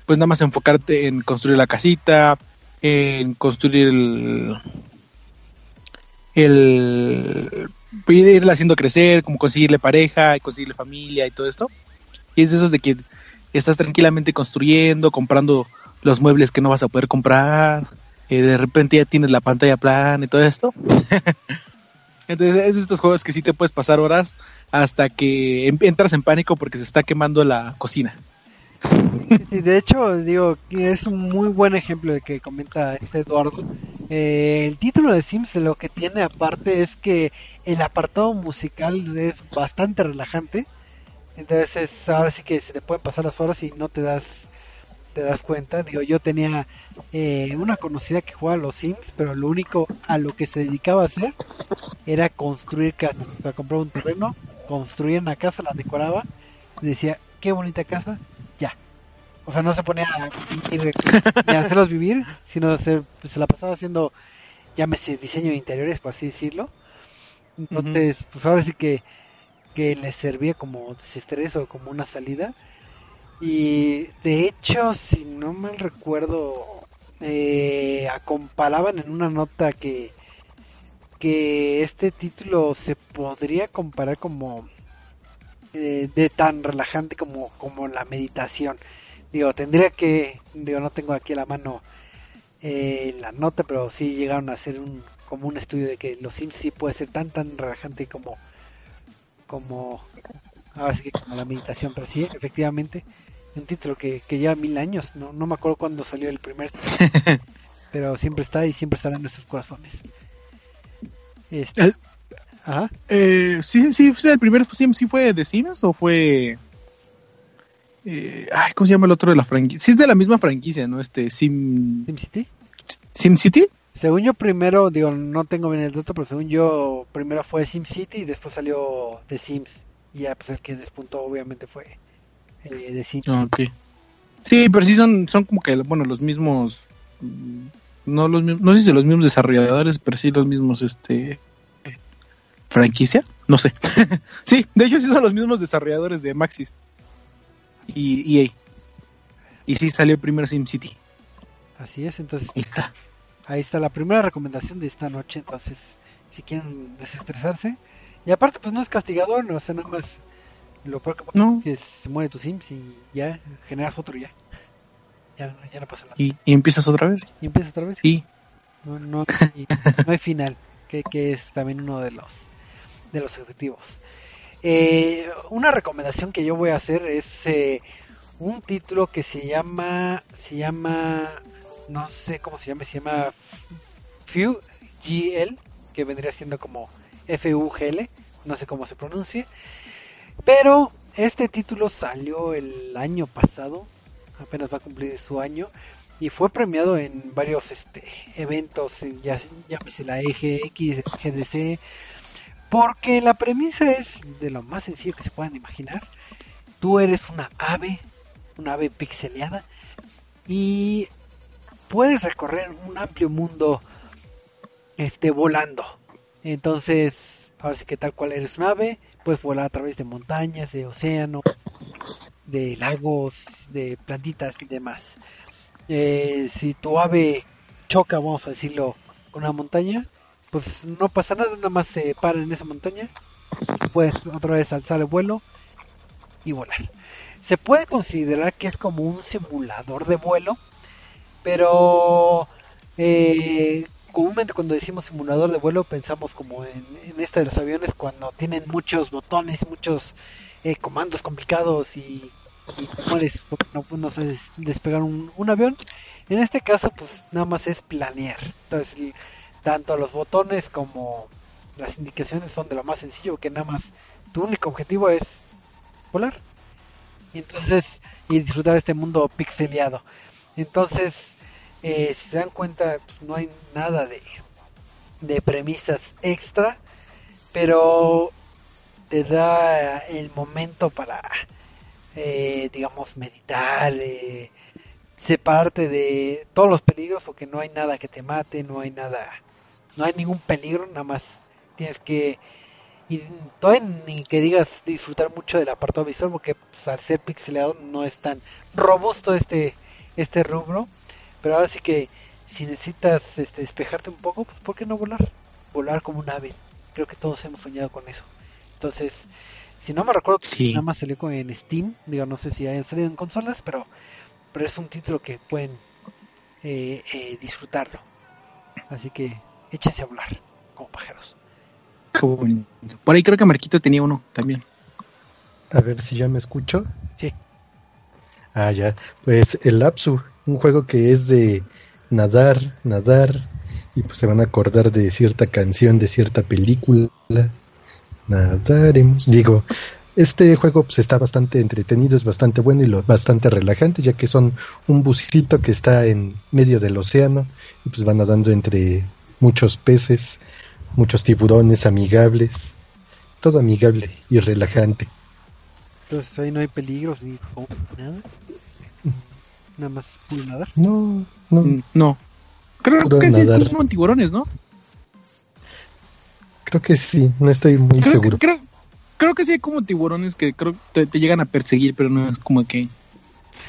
pues nada más enfocarte en construir la casita en construir el el irla haciendo crecer como conseguirle pareja y conseguirle familia y todo esto. Y es de esos de que estás tranquilamente construyendo comprando los muebles que no vas a poder comprar de repente ya tienes la pantalla plana y todo esto. Entonces es de estos juegos que sí te puedes pasar horas hasta que em, entras en pánico porque se está quemando la cocina. Y de hecho, digo, es un muy buen ejemplo de que comenta este Eduardo. Eh, el título de Sims lo que tiene aparte es que el apartado musical es bastante relajante. Entonces ahora sí que se te pueden pasar las horas y no te das te das cuenta. Digo, yo tenía eh, una conocida que jugaba a los Sims, pero lo único a lo que se dedicaba a hacer era construir casas. Para comprar un terreno, construir una casa, la decoraba, y decía, qué bonita casa, ya. O sea, no se ponía a, a hacerlos vivir, sino se, se la pasaba haciendo, llámese diseño de interiores, por así decirlo. Entonces, pues ahora sí que, que les servía como desestrés o como una salida y de hecho, si no mal recuerdo, eh, comparaban en una nota que, que este título se podría comparar como eh, de tan relajante como, como la meditación. Digo, tendría que, digo, no tengo aquí a la mano eh, la nota, pero sí llegaron a hacer un, como un estudio de que los Sims sí puede ser tan tan relajante como, como, ahora sí que como la meditación, pero sí, efectivamente, un título que, que lleva mil años, no, no me acuerdo cuándo salió el primer, pero siempre está y siempre estará en nuestros corazones. Este, Ajá. Eh, sí, sí, el primer sí, sí fue de Sims o fue... Eh, ay, ¿cómo se llama el otro de la franquicia? Sí es de la misma franquicia, ¿no? Este Sim... ¿SimCity? ¿SimCity? Según yo primero, digo, no tengo bien el dato, pero según yo primero fue SimCity y después salió The Sims. Y ya pues el que despuntó obviamente fue eh, de sí. Sí, pero sí son, son como que, bueno, los mismos, mm, no los mismos, no sé si los mismos desarrolladores, pero sí los mismos, este, franquicia, no sé. sí, de hecho sí son los mismos desarrolladores de Maxis y EA. Y sí salió el primer SimCity. Así es, entonces. Ahí está. Ahí está la primera recomendación de esta noche, entonces, si quieren desestresarse. Y aparte, pues no es castigador, no, o sea, nada más lo peor que pasa es que se muere tu Sims y ya generas otro ya. Ya, ya no pasa nada. ¿Y, empiezas otra vez? ¿Y empiezas otra vez? Sí. No, no, hay final, que, que, es también uno de los, de los objetivos. Eh, una recomendación que yo voy a hacer es eh, un título que se llama, se llama, no sé cómo se llama, se llama FUGL, que vendría siendo como F-U-G-L, no sé cómo se pronuncie. Pero este título salió el año pasado, apenas va a cumplir su año, y fue premiado en varios este, eventos, ya llámese la EGX, GDC, Porque la premisa es de lo más sencillo que se puedan imaginar. Tú eres una ave, una ave pixeleada, y puedes recorrer un amplio mundo este volando. Entonces, ahora sí que tal cual eres un ave, puedes volar a través de montañas, de océanos, de lagos, de plantitas y demás. Eh, si tu ave choca, vamos a decirlo, con una montaña, pues no pasa nada, nada más se para en esa montaña, puedes otra vez alzar el vuelo y volar. Se puede considerar que es como un simulador de vuelo, pero eh, comúnmente cuando decimos simulador de vuelo pensamos como en, en este de los aviones cuando tienen muchos botones, muchos eh, comandos complicados y, y puedes no, no sabes despegar un, un, avión. En este caso pues nada más es planear. Entonces tanto los botones como las indicaciones son de lo más sencillo que nada más tu único objetivo es volar. Y entonces y disfrutar este mundo pixeleado. Entonces eh, si se dan cuenta, pues, no hay nada de, de premisas extra, pero te da el momento para, eh, digamos, meditar, eh, separarte de todos los peligros, porque no hay nada que te mate, no hay nada, no hay ningún peligro, nada más tienes que y todavía ni que digas disfrutar mucho del apartado visual porque pues, al ser pixelado no es tan robusto este este rubro pero ahora sí que si necesitas este, despejarte un poco, pues ¿por qué no volar? Volar como un ave. Creo que todos hemos soñado con eso. Entonces, si no me recuerdo, sí. nada más salió en Steam. Digo, no sé si hayan salido en consolas, pero, pero es un título que pueden eh, eh, disfrutarlo. Así que échense a volar como pajeros. Por ahí creo que Marquito tenía uno también. A ver si ya me escucho. Sí. Ah, ya. Pues el Lapsu un juego que es de nadar, nadar, y pues se van a acordar de cierta canción, de cierta película. Nadaremos. Digo, este juego pues está bastante entretenido, es bastante bueno y lo, bastante relajante, ya que son un busito que está en medio del océano y pues van nadando entre muchos peces, muchos tiburones amigables, todo amigable y relajante. Entonces ahí no hay peligros ni nada nada más puro nadar. No, no. Mm, no. Creo puro que nadar. sí como tiburones, ¿no? Creo que sí, no estoy muy creo seguro. Que, creo, creo que sí hay como tiburones que creo te, te llegan a perseguir, pero no es como que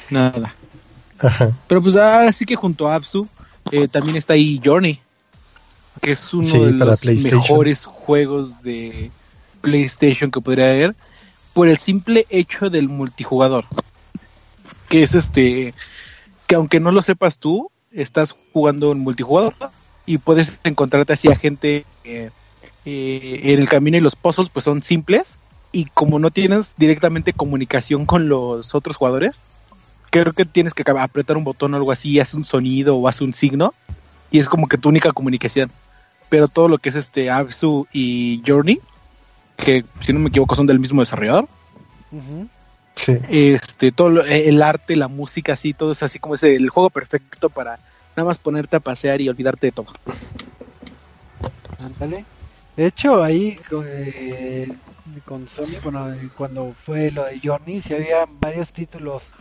nada. Ajá. Pero pues ahora sí que junto a Absu eh, también está ahí Journey, que es uno Sí, de para los mejores juegos de PlayStation que podría haber por el simple hecho del multijugador. Que es este que aunque no lo sepas tú, estás jugando en multijugador y puedes encontrarte así a gente eh, eh, en el camino y los puzzles pues son simples y como no tienes directamente comunicación con los otros jugadores, creo que tienes que apretar un botón o algo así, hace un sonido o hace un signo y es como que tu única comunicación. Pero todo lo que es este Absu y Journey, que si no me equivoco son del mismo desarrollador. Sí. este todo lo- el arte, la música, así, todo es así como es el juego perfecto para nada más ponerte a pasear y olvidarte de todo. Ándale. De hecho, ahí con, eh, con Sony, bueno, eh, cuando fue lo de Journey, sí había varios títulos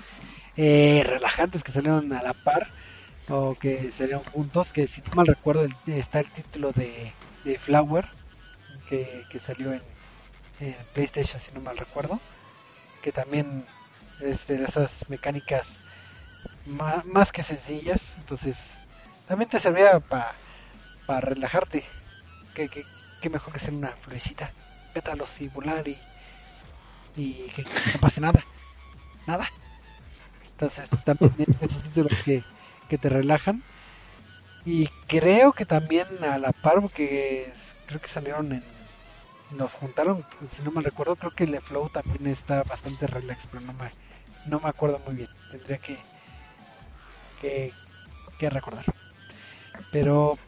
eh, relajantes que salieron a la par o que salieron juntos. Que si no mal recuerdo, está el título de, de Flower que, que salió en, en PlayStation, si no mal recuerdo. Que también es de esas mecánicas ma- más que sencillas. Entonces, también te servía para para relajarte. Que, que, que mejor que ser una florecita. Pétalos y volar y, y que no pase nada. Nada. Entonces también esos títulos que, que te relajan. Y creo que también a la par, porque creo que salieron en. Nos juntaron, si no me recuerdo, creo que el Flow también está bastante relax, pero no me, no me acuerdo muy bien. Tendría que, que, recordar. Pero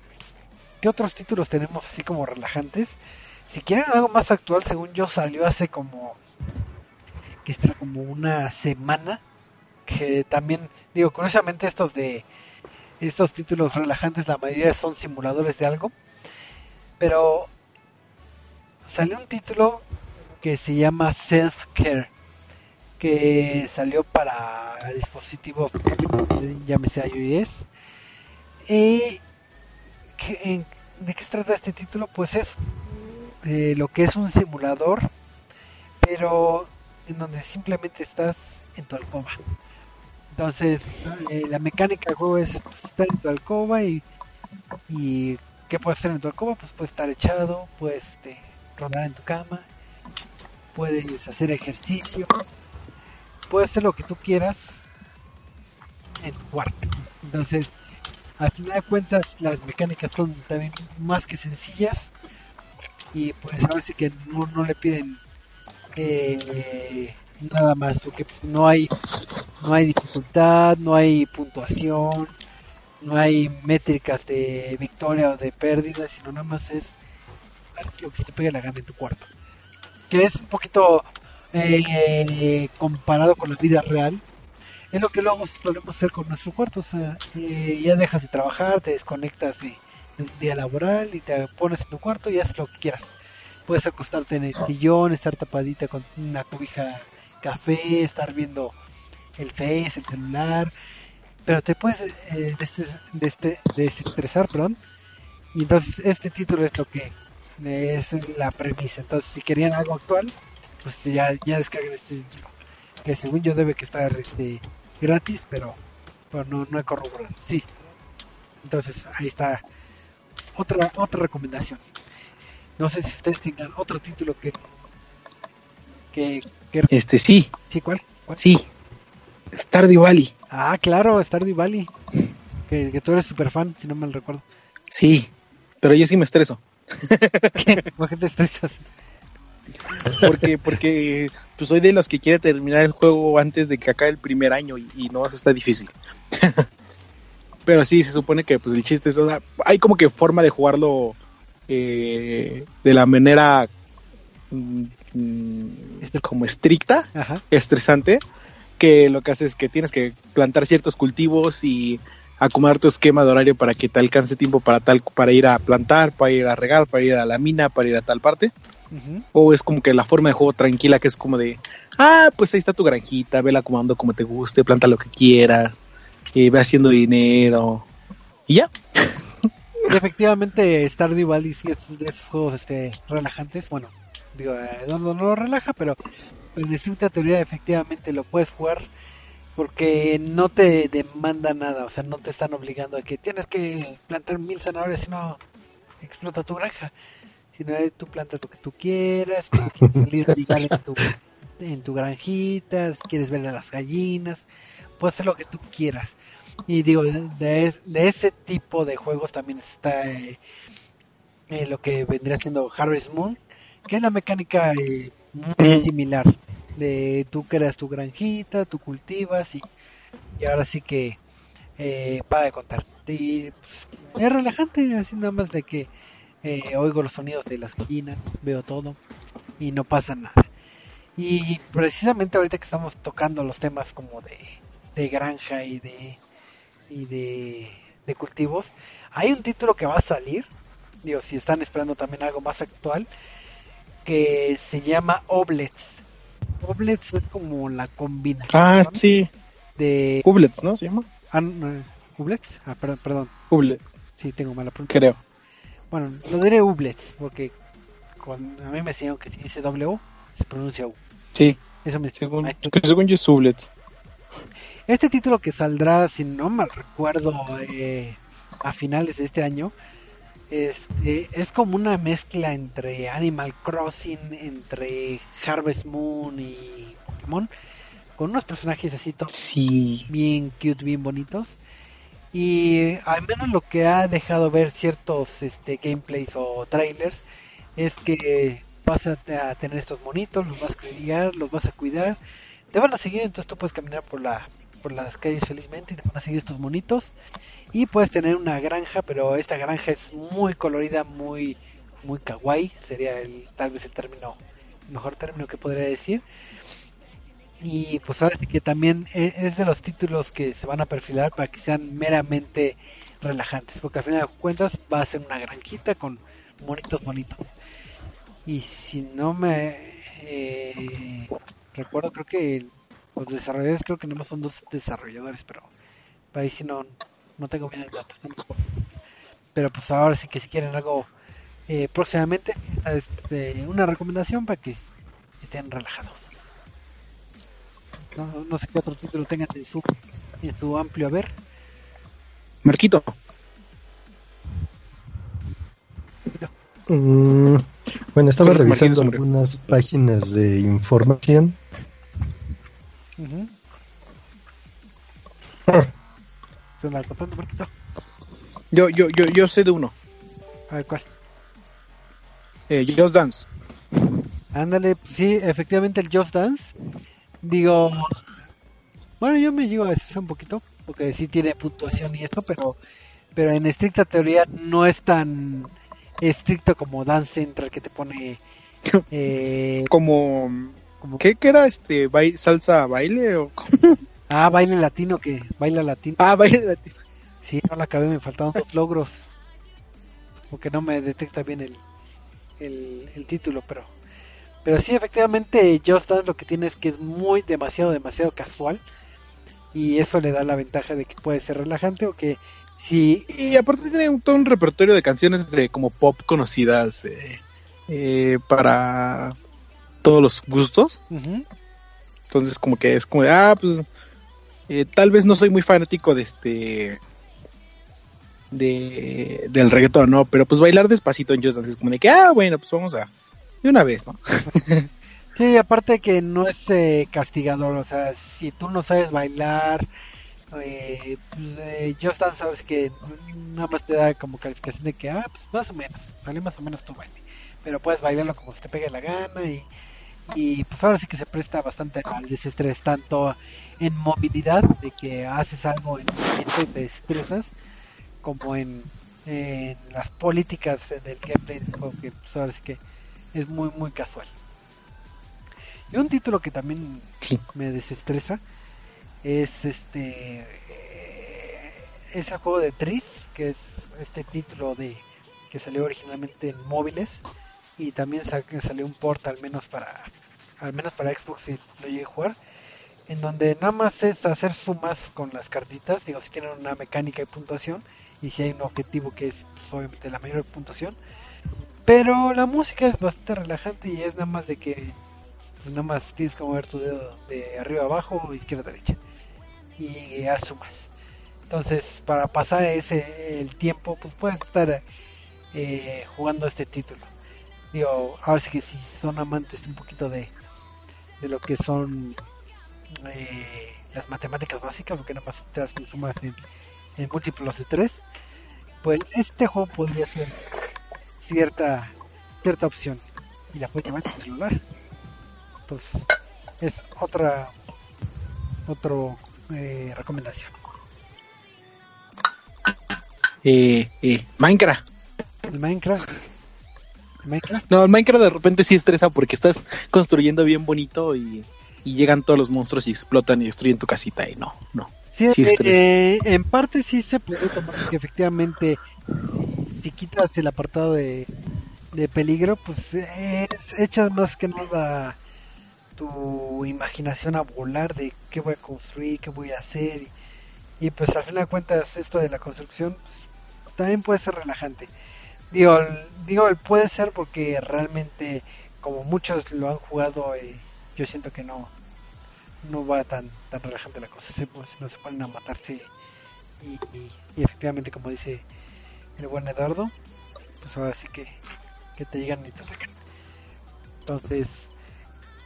¿Qué otros títulos tenemos así como relajantes? Si quieren algo más actual, según yo salió hace como que estará como una semana que también digo curiosamente estos de estos títulos relajantes la mayoría son simuladores de algo pero salió un título que se llama Self Care, que salió para dispositivos, llámese iOS. Eh, ¿De qué se trata este título? Pues es eh, lo que es un simulador, pero en donde simplemente estás en tu alcoba. Entonces, eh, la mecánica del juego es pues, estar en tu alcoba y, y ¿qué puedes hacer en tu alcoba? Pues puedes estar echado, puedes este, rodar en tu cama, puedes hacer ejercicio, puedes hacer lo que tú quieras en tu cuarto. Entonces, al final de cuentas, las mecánicas son también más que sencillas y pues ahora sí que no, le piden eh, nada más, porque no hay no hay dificultad, no hay puntuación, no hay métricas de victoria o de pérdida, sino nada más es lo que se te pegue la gana en tu cuarto. Que es un poquito eh, comparado con la vida real. Es lo que luego solemos hacer con nuestro cuarto. O sea, eh, ya dejas de trabajar, te desconectas de, un día laboral y te pones en tu cuarto y haces lo que quieras. Puedes acostarte en el sillón, estar tapadita con una cobija café, estar viendo el Face, el celular, pero te puedes eh, desestresar, perdón. Y entonces este título es lo que es la premisa. Entonces, si querían algo actual, pues ya, ya descarguen este que según yo debe que estar este gratis, pero, pero no, no he corroborado. Sí. Entonces, ahí está otra otra recomendación. No sé si ustedes tengan otro título que que, este sí. Sí, ¿cuál? Sí. Stardew Valley. Ah, claro, Stardew Valley. Que, que tú eres super fan, si no me recuerdo. Sí, pero yo sí me estreso. ¿Por qué te estresas? Porque, porque pues soy de los que quiere terminar el juego antes de que acabe el primer año y, no está difícil. Pero sí, se supone que pues el chiste es, o sea, hay como que forma de jugarlo eh, de la manera mm, este, como estricta, estresante, que lo que hace es que tienes que plantar ciertos cultivos y acomodar tu esquema de horario para que te alcance tiempo para tal para ir a plantar, para ir a regar, para ir a la mina, para ir a tal parte. O es como que la forma de juego tranquila que es como de, ah, pues ahí está tu granjita, vela acomodando como te guste, planta lo que quieras, y ve haciendo dinero y ya. Efectivamente, Stardew Valley sí es de esos juegos este, relajantes. Bueno, digo, eh, no, no, lo relaja, pero en cierta teoría efectivamente lo puedes jugar porque no te demanda nada, o sea, no te están obligando a que tienes que plantar mil zanahorias, si no explota tu granja. Si no, tú plantas lo que tú quieras, quieres salir a en tu, en tu granjita, quieres ver a las gallinas, puedes hacer lo que tú quieras. Y digo, de, de ese tipo de juegos también está eh, eh, lo que vendría siendo Harvest Moon, que es la mecánica eh, muy similar de tú creas tu granjita, tú cultivas y, y ahora sí que eh, para de contar. Y pues, es relajante, así nada más de que eh, oigo los sonidos de las gallinas, veo todo y no pasa nada. Y precisamente ahorita que estamos tocando los temas como de, de granja y de y de, de cultivos, hay un título que va a salir, digo, si están esperando también algo más actual, que se llama Oblets Oblets es como la combinación. Ah, sí. De. Ublets, ¿no? ¿Se llama? Ah, ¿Ublets? Ah, perdón. perdón. Sí, tengo mala pregunta. Creo. Bueno, lo diré Ublets, porque con, a mí me decían que si dice W, se pronuncia U. Sí. Eso me según, según yo es Ublets. Este título que saldrá, si no mal recuerdo, eh, a finales de este año, este, es como una mezcla entre Animal Crossing, entre Harvest Moon y Pokémon, con unos personajes así todos sí. bien cute, bien bonitos. Y al menos lo que ha dejado ver ciertos este, gameplays o trailers es que vas a, tener estos monitos, los vas a criar, los vas a cuidar, te van a seguir, entonces tú puedes caminar por la por las calles felizmente y te van a seguir estos monitos y puedes tener una granja, pero esta granja es muy colorida, muy muy kawaii, sería el tal vez el término mejor término que podría decir. Y pues ahora sí que también e, es de los títulos que se van a perfilar para que sean meramente relajantes, porque al final de cuentas va a ser una granjita con monitos bonitos. Y si no me eh, recuerdo, creo que los desarrolladores, creo que no son dos desarrolladores, pero ahí si no, no tengo bien el dato. pero pues ahora sí que si quieren algo eh, próximamente, es eh, una recomendación para que estén relajados. No, no sé qué otro título tengan en su, en su amplio haber. Marquito. Mm, bueno, estaba revisando algunas páginas de información. Yo, yo, yo, yo sé de uno. A ver cuál. Eh, Just Dance. Ándale, sí, efectivamente el Just Dance. Digo, bueno, yo me llego a eso un poquito, porque sí tiene puntuación y esto, pero pero en estricta teoría no es tan estricto como Dance Central que te pone eh, Como. como ¿Qué, qué era este? Bai- ¿Salsa baile? O... ah baile latino que baila latino Ah, baile latino. sí no la acabé me faltaban dos logros porque no me detecta bien el, el, el título pero pero sí efectivamente Just Dance lo que tiene es que es muy demasiado demasiado casual y eso le da la ventaja de que puede ser relajante o que si Y aparte tiene un, todo un repertorio de canciones de como pop conocidas eh, eh, para todos los gustos. Entonces como que es como ah, pues eh, tal vez no soy muy fanático de este de del reggaetón, ¿no? Pero pues bailar despacito en Just es como de que, ah, bueno, pues vamos a de una vez, ¿no? Sí, aparte que no es eh, castigador, o sea, si tú no sabes bailar, eh, pues, eh, Just Dance sabes que nada más te da como calificación de que, ah, pues más o menos, sale más o menos tu baile, pero puedes bailarlo como se te pegue la gana y, y pues ahora sí que se presta bastante al desestrés, tanto en movilidad, de que haces algo en movimiento y te estresas, como en, en las políticas del gameplay del juego, que pues ahora sí que es muy, muy casual. Y un título que también Sí. me desestresa es este eh, ese juego de Tris, que es este título de que salió originalmente en móviles y también salió un port al menos para al menos para Xbox si lo llegué a jugar en donde nada más es hacer sumas con las cartitas, digo si tienen una mecánica y puntuación y si hay un objetivo que es pues, obviamente la mayor puntuación pero la música es bastante relajante y es nada más de que pues nada más tienes que mover tu dedo de arriba abajo, izquierda derecha. Y haz sumas. Entonces, para pasar ese el tiempo, pues puedes estar eh, jugando este título. Digo, ahora sí que si son amantes un poquito de, de lo que son eh, las matemáticas básicas, porque nada más te hacen sumas en, en múltiplos de 3, pues este juego podría ser cierta cierta opción. Y la puedes llevar en tu celular. Pues es otra otro eh, recomendación. Eh, eh, Minecraft. el Minecraft. El Minecraft No, el Minecraft de repente sí estresa porque estás construyendo bien bonito y, y llegan todos los monstruos y explotan y destruyen tu casita y no, no. sí, Sí, eh, eh, en parte sí se puede tomar porque efectivamente si quitas el apartado de, de peligro pues es, echas más que nada tu imaginación a volar de qué voy a construir qué voy a hacer y, y, pues al final de cuentas esto de la construcción pues, también puede ser relajante digo digo el puede ser porque realmente como muchos lo han jugado eh, yo siento que no no va tan tan relajante la cosa se, pues, no se ponen a matarse y, y- y efectivamente como dice el buen Eduardo pues ahora sí que que te llegan y te atacan entonces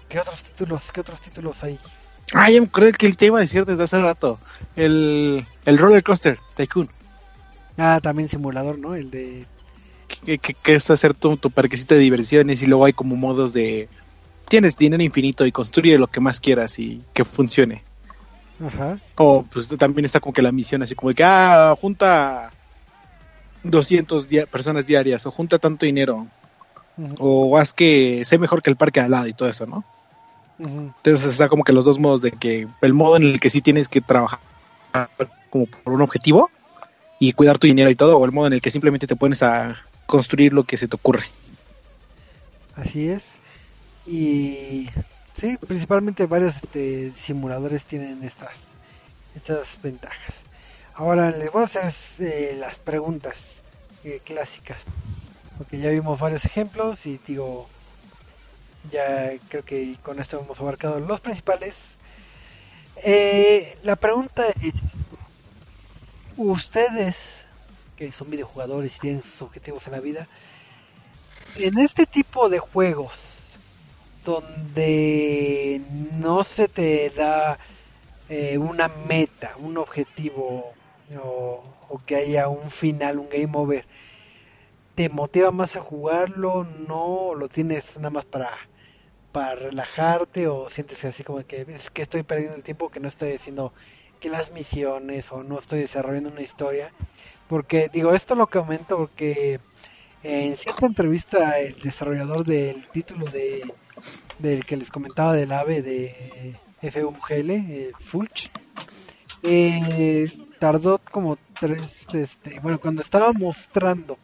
qué otros títulos qué otros títulos hay Ah, ya me acordé que te iba a decir desde hace rato. El, el Roller Coaster Tycoon. ah también simulador no el de Que, que- que es hacer tu, tu parquecito de diversiones y luego hay como modos de... Tienes dinero infinito y construye lo que más quieras y que funcione. ajá O pues también está como que la misión así como de que, ah, junta 200 dia- personas diarias o junta tanto dinero o haz que sé mejor que el parque al lado y todo eso, ¿no? Entonces está como que los dos modos de que el modo en el que sí tienes que trabajar como por un objetivo y cuidar tu dinero y todo, o el modo en el que simplemente te pones a construir lo que se te ocurre. Así es. Y sí, principalmente varios este, simuladores tienen estas, estas ventajas. Ahora les voy a hacer eh, las preguntas eh, clásicas. Porque ya vimos varios ejemplos y digo, ya creo que con esto hemos abarcado los principales. Eh, la pregunta es, ustedes que son videojugadores y tienen sus objetivos en la vida, en este tipo de juegos donde no se te da eh, una meta, un objetivo o, que haya un final, un game over, ¿te motiva más a jugarlo? ¿No? ¿Lo tienes nada más para, para relajarte o sientes así como que es que estoy perdiendo el tiempo, que no estoy haciendo que las misiones o no estoy desarrollando una historia? Porque digo, esto lo comento porque en cierta entrevista el desarrollador del título de del que les comentaba del AVE de FUGL, eh, Fulch, eh, tardó como tres, este, bueno, cuando estaba mostrando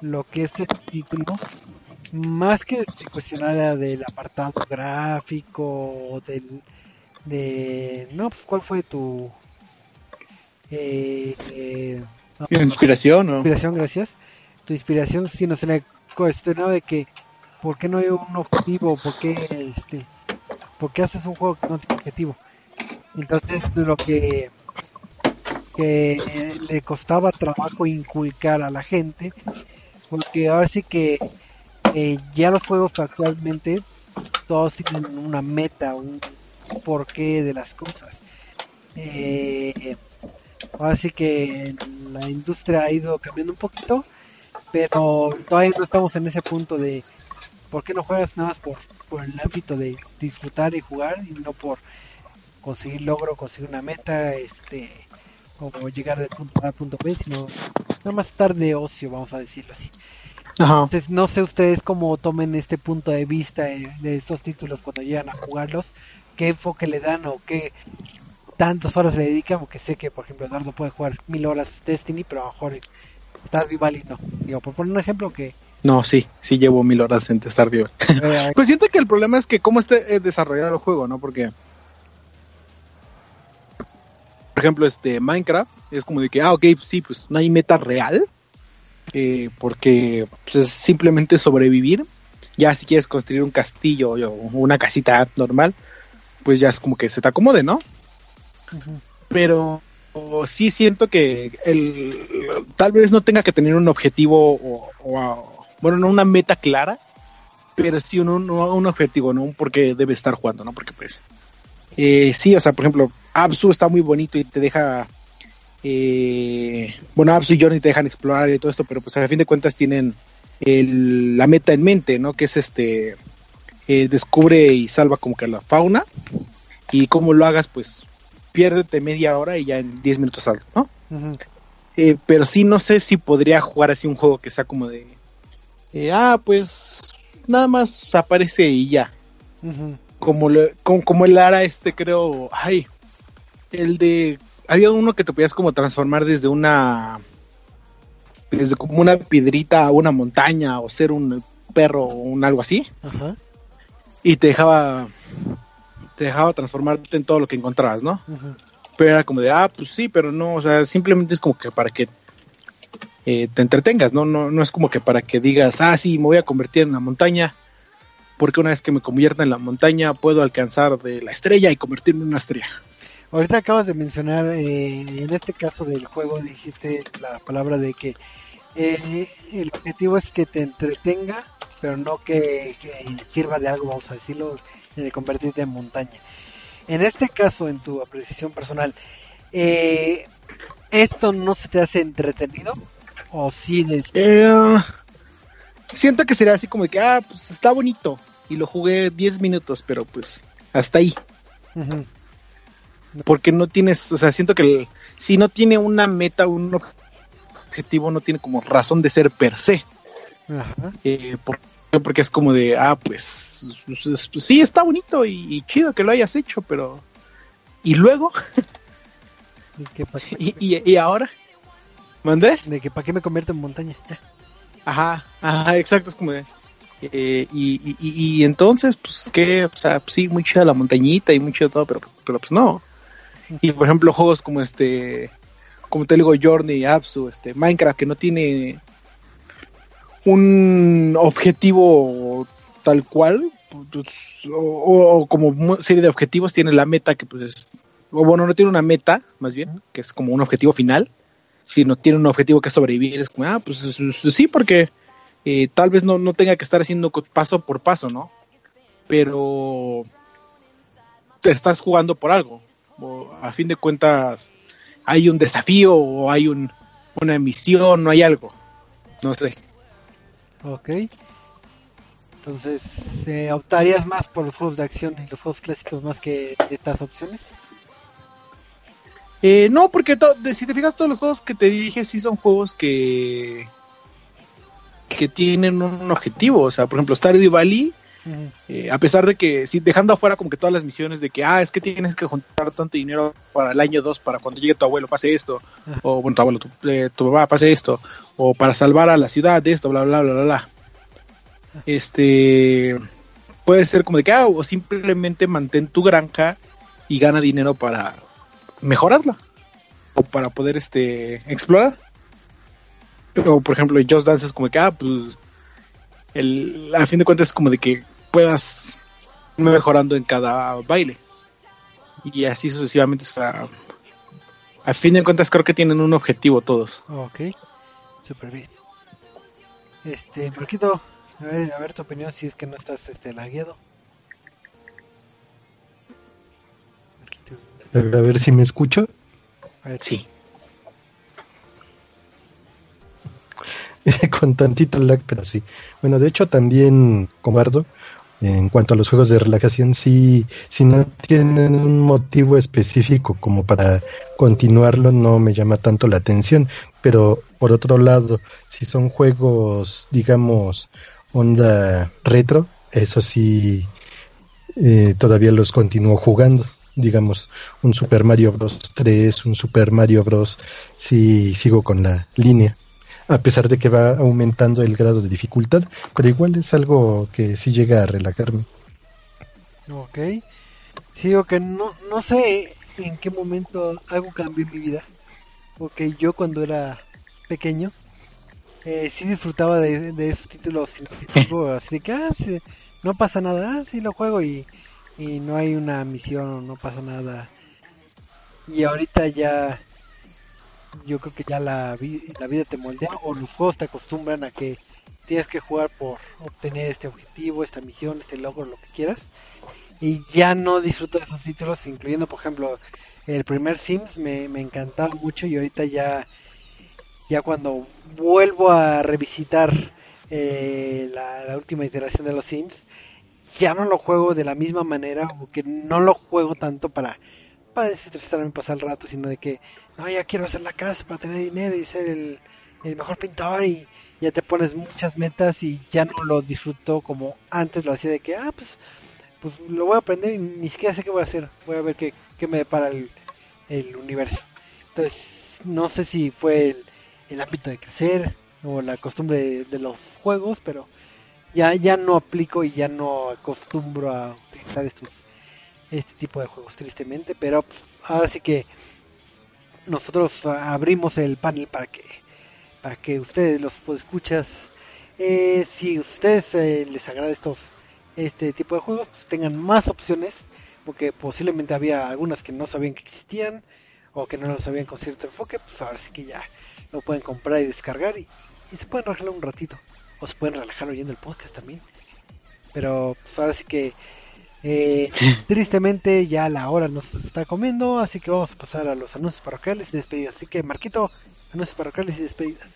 lo que este título, más que cuestionar del apartado gráfico, del, de, no, pues cuál fue tu, eh, eh no, inspiración, inspiración, gracias, tu inspiración, si no se le cuestionaba de que ¿por qué no hay un objetivo? ¿Por qué, este, ¿por qué haces un juego que no tiene objetivo? Entonces lo que, le costaba trabajo inculcar a la gente, porque ahora sí que eh, ya los juegos actualmente todos tienen una meta, un porqué de las cosas. Eh, ahora sí que la industria ha ido cambiando un poquito, pero todavía no estamos en ese punto de ¿Por qué no juegas nada más por, por el ámbito de disfrutar y jugar y no por conseguir logro, conseguir una meta, este, o llegar de punto A a punto B, sino nada más estar de ocio, vamos a decirlo así. Entonces, no sé ustedes cómo tomen este punto de vista de, estos títulos cuando llegan a jugarlos, qué enfoque le dan o qué tantas horas le dedican, porque sé que, por ejemplo, Eduardo puede jugar mil horas Destiny, pero a lo mejor Stardew Valley no. Digo, por poner un ejemplo que no, sí, sí llevo mil horas en Stardew. pues siento que el problema es que cómo esté eh, desarrollado el juego, ¿no? Porque, por ejemplo, este Minecraft es como de que, ah, ok, sí, pues no hay meta real, eh, porque pues, es simplemente sobrevivir. Ya si quieres construir un castillo o una casita normal, pues ya es como que se te acomode, ¿no? Pero sí siento que el, tal vez no tenga que tener un objetivo o, o, bueno, no una meta clara, pero sí un, un, objetivo, ¿no? Un por qué debe estar jugando, ¿no? Porque pues, eh, sí, o sea, por ejemplo, Absu está muy bonito y te deja, eh, bueno, Absu y Johnny te dejan explorar y todo esto, pero pues a fin de cuentas tienen la meta en mente, ¿no? Que es este, eh, descubre y salva como que la fauna y como lo hagas, pues piérdete media hora y ya en 10 minutos salgo, ¿no? pero sí, no sé si podría jugar así un juego que sea como de eh, ah, pues nada más aparece y ya. como, como, el Ara este creo, ay, el de, había uno que te podías como transformar desde una, desde como una piedrita a una montaña o ser un perro o un algo así. Y te dejaba, te dejaba transformarte en todo lo que encontrabas, ¿no? Pero era como de, ah, pues sí, pero no, o sea, simplemente es como que para que eh, te entretengas, ¿no? ¿no? No es como que para que digas, ah, sí, me voy a convertir en la montaña, porque una vez que me convierta en la montaña puedo alcanzar de la estrella y convertirme en una estrella. Ahorita acabas de mencionar, eh, en este caso del juego, dijiste la palabra de que eh, el objetivo es que te entretenga, pero no que, sirva de algo, vamos a decirlo, de convertirte en montaña. En este caso, en tu apreciación personal, ¿esto no se te hace entretenido? ¿O sí? Eh, siento que sería así como de que, ah, pues está bonito. Y lo jugué 10 minutos, pero pues hasta ahí. Porque no tienes, o sea, siento que si no tiene una meta, un objetivo, no tiene como razón de ser per se. Eh, porque es como de, ah, pues, sí, está bonito y, chido que lo hayas hecho, pero... ¿Y luego? ¿Y, y ahora? ¿Mandé? De que para qué me convierto en montaña. Ajá, ajá, exacto, es como de... Eh, y, y, y, entonces, pues, que, o sea, pues, sí, muy chida la montañita y mucho todo, pero, pero pues no. Y por ejemplo, juegos como este, como te digo, Journey, Apsu, este, Minecraft, que no tiene un objetivo tal cual, pues, o, como serie de objetivos, tiene la meta que pues o bueno, no tiene una meta, más bien, que es como un objetivo final, sino tiene un objetivo que sobrevivir, es como, ah, pues sí, porque eh, tal vez no, no tenga que estar haciendo paso por paso, ¿no? Pero te estás jugando por algo, o a fin de cuentas hay un desafío o hay un, una misión, no hay algo, no sé. Ok. Entonces, eh, ¿optarías más por los juegos de acción y los juegos clásicos más que estas opciones? Eh, no, porque si te fijas, todos los juegos que te dije sí son juegos que que tienen un objetivo. O sea, por ejemplo, Stardew Valley, eh, a pesar de que, sí, dejando afuera como que todas las misiones de que, ah, es que tienes que juntar tanto dinero para el año 2, para cuando llegue tu abuelo pase esto, o bueno, tu abuelo, tu, eh, tu papá pase esto, o para salvar a la ciudad de esto, bla, bla, bla, bla, bla. Este puede ser como de que ah, o simplemente mantén tu granja y gana dinero para mejorarla o para poder este explorar. O por ejemplo Just Dance es como que ah pues el, a fin de cuentas es como de que puedas mejorando en cada baile. Y así sucesivamente o sea, a fin de cuentas creo que tienen un objetivo todos. Ok súper bien. Este Marquito a ver, a ver tu opinión si es que no estás este, lagueado. A ver si me escucho. sí. Con tantito lag, pero sí. Bueno, de hecho también, Comardo, en cuanto a los juegos de relajación, si, si no tienen un motivo específico como para continuarlo, no me llama tanto la atención. Pero por otro lado, si son juegos, digamos, onda retro, eso sí, eh, todavía los continúo jugando. Digamos, un Super Mario Bros. 3, un Super Mario Bros. Sí, sigo con la línea. A pesar de que va aumentando el grado de dificultad, pero igual es algo que sí llega a relajarme. Ok. Sí, que no, no sé en qué momento algo cambió en mi vida. Porque yo cuando era pequeño, eh, sí disfrutaba de, esos títulos así de que ah, no pasa nada, ah, sí lo juego y, y no hay una misión, no pasa nada. Y ahorita ya, yo creo que ya la, la vida te moldea o los juegos te acostumbran a que tienes que jugar por obtener este objetivo, esta misión, este logro, lo que quieras. Y ya no disfruto de esos títulos, incluyendo, por ejemplo, el primer Sims me, me encantaba mucho y ahorita ya ya cuando vuelvo a revisitar eh, la, última iteración de los Sims, ya no lo juego de la misma manera, o que no lo juego tanto para, para desestresarme pasar el rato, sino de que, no, ya quiero hacer la casa para tener dinero y ser el, mejor pintor y ya te pones muchas metas y ya no lo disfruto como antes lo hacía de que, ah, pues, pues lo voy a aprender y ni siquiera sé qué voy a hacer, voy a ver qué, qué me depara el, el universo. Entonces, no sé si fue el el ámbito de crecer o la costumbre de, los juegos, pero ya, ya no aplico y ya no acostumbro a utilizar estos, este tipo de juegos, tristemente, pero ahora sí que nosotros abrimos el panel para que para que ustedes los escuchas eh, si ustedes eh, les agrada estos este tipo de juegos pues tengan más opciones porque posiblemente había algunas que no sabían que existían o que no lo sabían con cierto enfoque pues ahora sí que ya lo pueden comprar y descargar y, se pueden relajar un ratito. O se pueden relajar oyendo el podcast también. Pero pues, ahora sí que eh, tristemente ya la hora nos está comiendo, así que vamos a pasar a los anuncios parroquiales y despedidas. Así que Marquito, anuncios parroquiales y despedidas.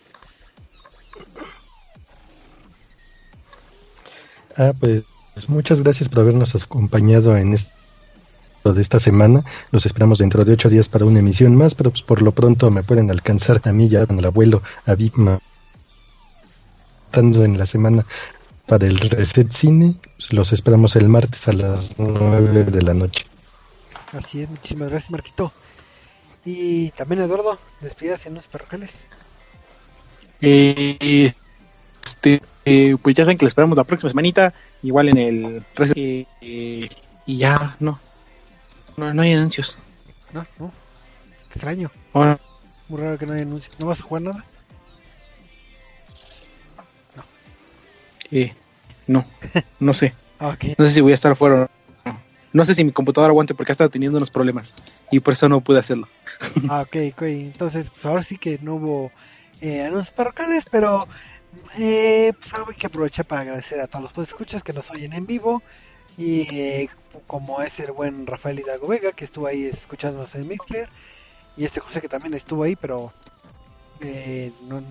Ah, pues muchas gracias por habernos acompañado en este de esta semana. Los esperamos dentro de ocho días para una emisión más, pero pues por lo pronto me pueden alcanzar a mí ya con el abuelo, a Bigma, estando en la semana para el Reset Cine. Los esperamos el martes a las nueve de la noche. Así es, muchísimas gracias Marquito. Y también Eduardo, despidas en los parroquiales. Eh, este, eh, pues ya saben que les esperamos la próxima semanita, igual en el eh, eh, y ya, no, no, no hay anuncios. No, no. Extraño. Bueno, Muy raro que no haya anuncios. ¿No vas a jugar nada? Eh, no, no sé, no sé si voy a estar fuera o no. No sé si mi computadora aguante porque ha estado teniendo unos problemas y por eso no pude hacerlo. Ah, ok, ok. Entonces, pues ahora sí que no hubo eh, anuncios parroquiales, pero eh, pues algo hay que aprovechar para agradecer a todos los escuchas que nos oyen en vivo. Y eh, como es el buen Rafael Hidalgo Vega, que estuvo ahí escuchándonos en Mixler. Y este José que también estuvo ahí, pero eh, no,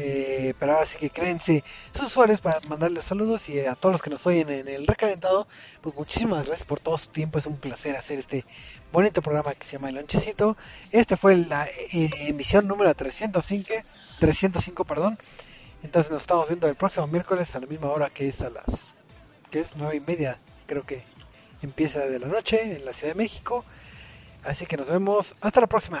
eh, pero ahora sí que créense sus usuarios para mandarles saludos y a todos los que nos oyen en el recalentado, pues muchísimas gracias por todo su tiempo, es un placer hacer este bonito programa que se llama El Lonchecito. Este fue la eh, emisión número 305, 305, perdón. Entonces nos estamos viendo el próximo miércoles a la misma hora que es a las que es nueve y media, creo que empieza de la noche en la Ciudad de México. Así que nos vemos, hasta la próxima.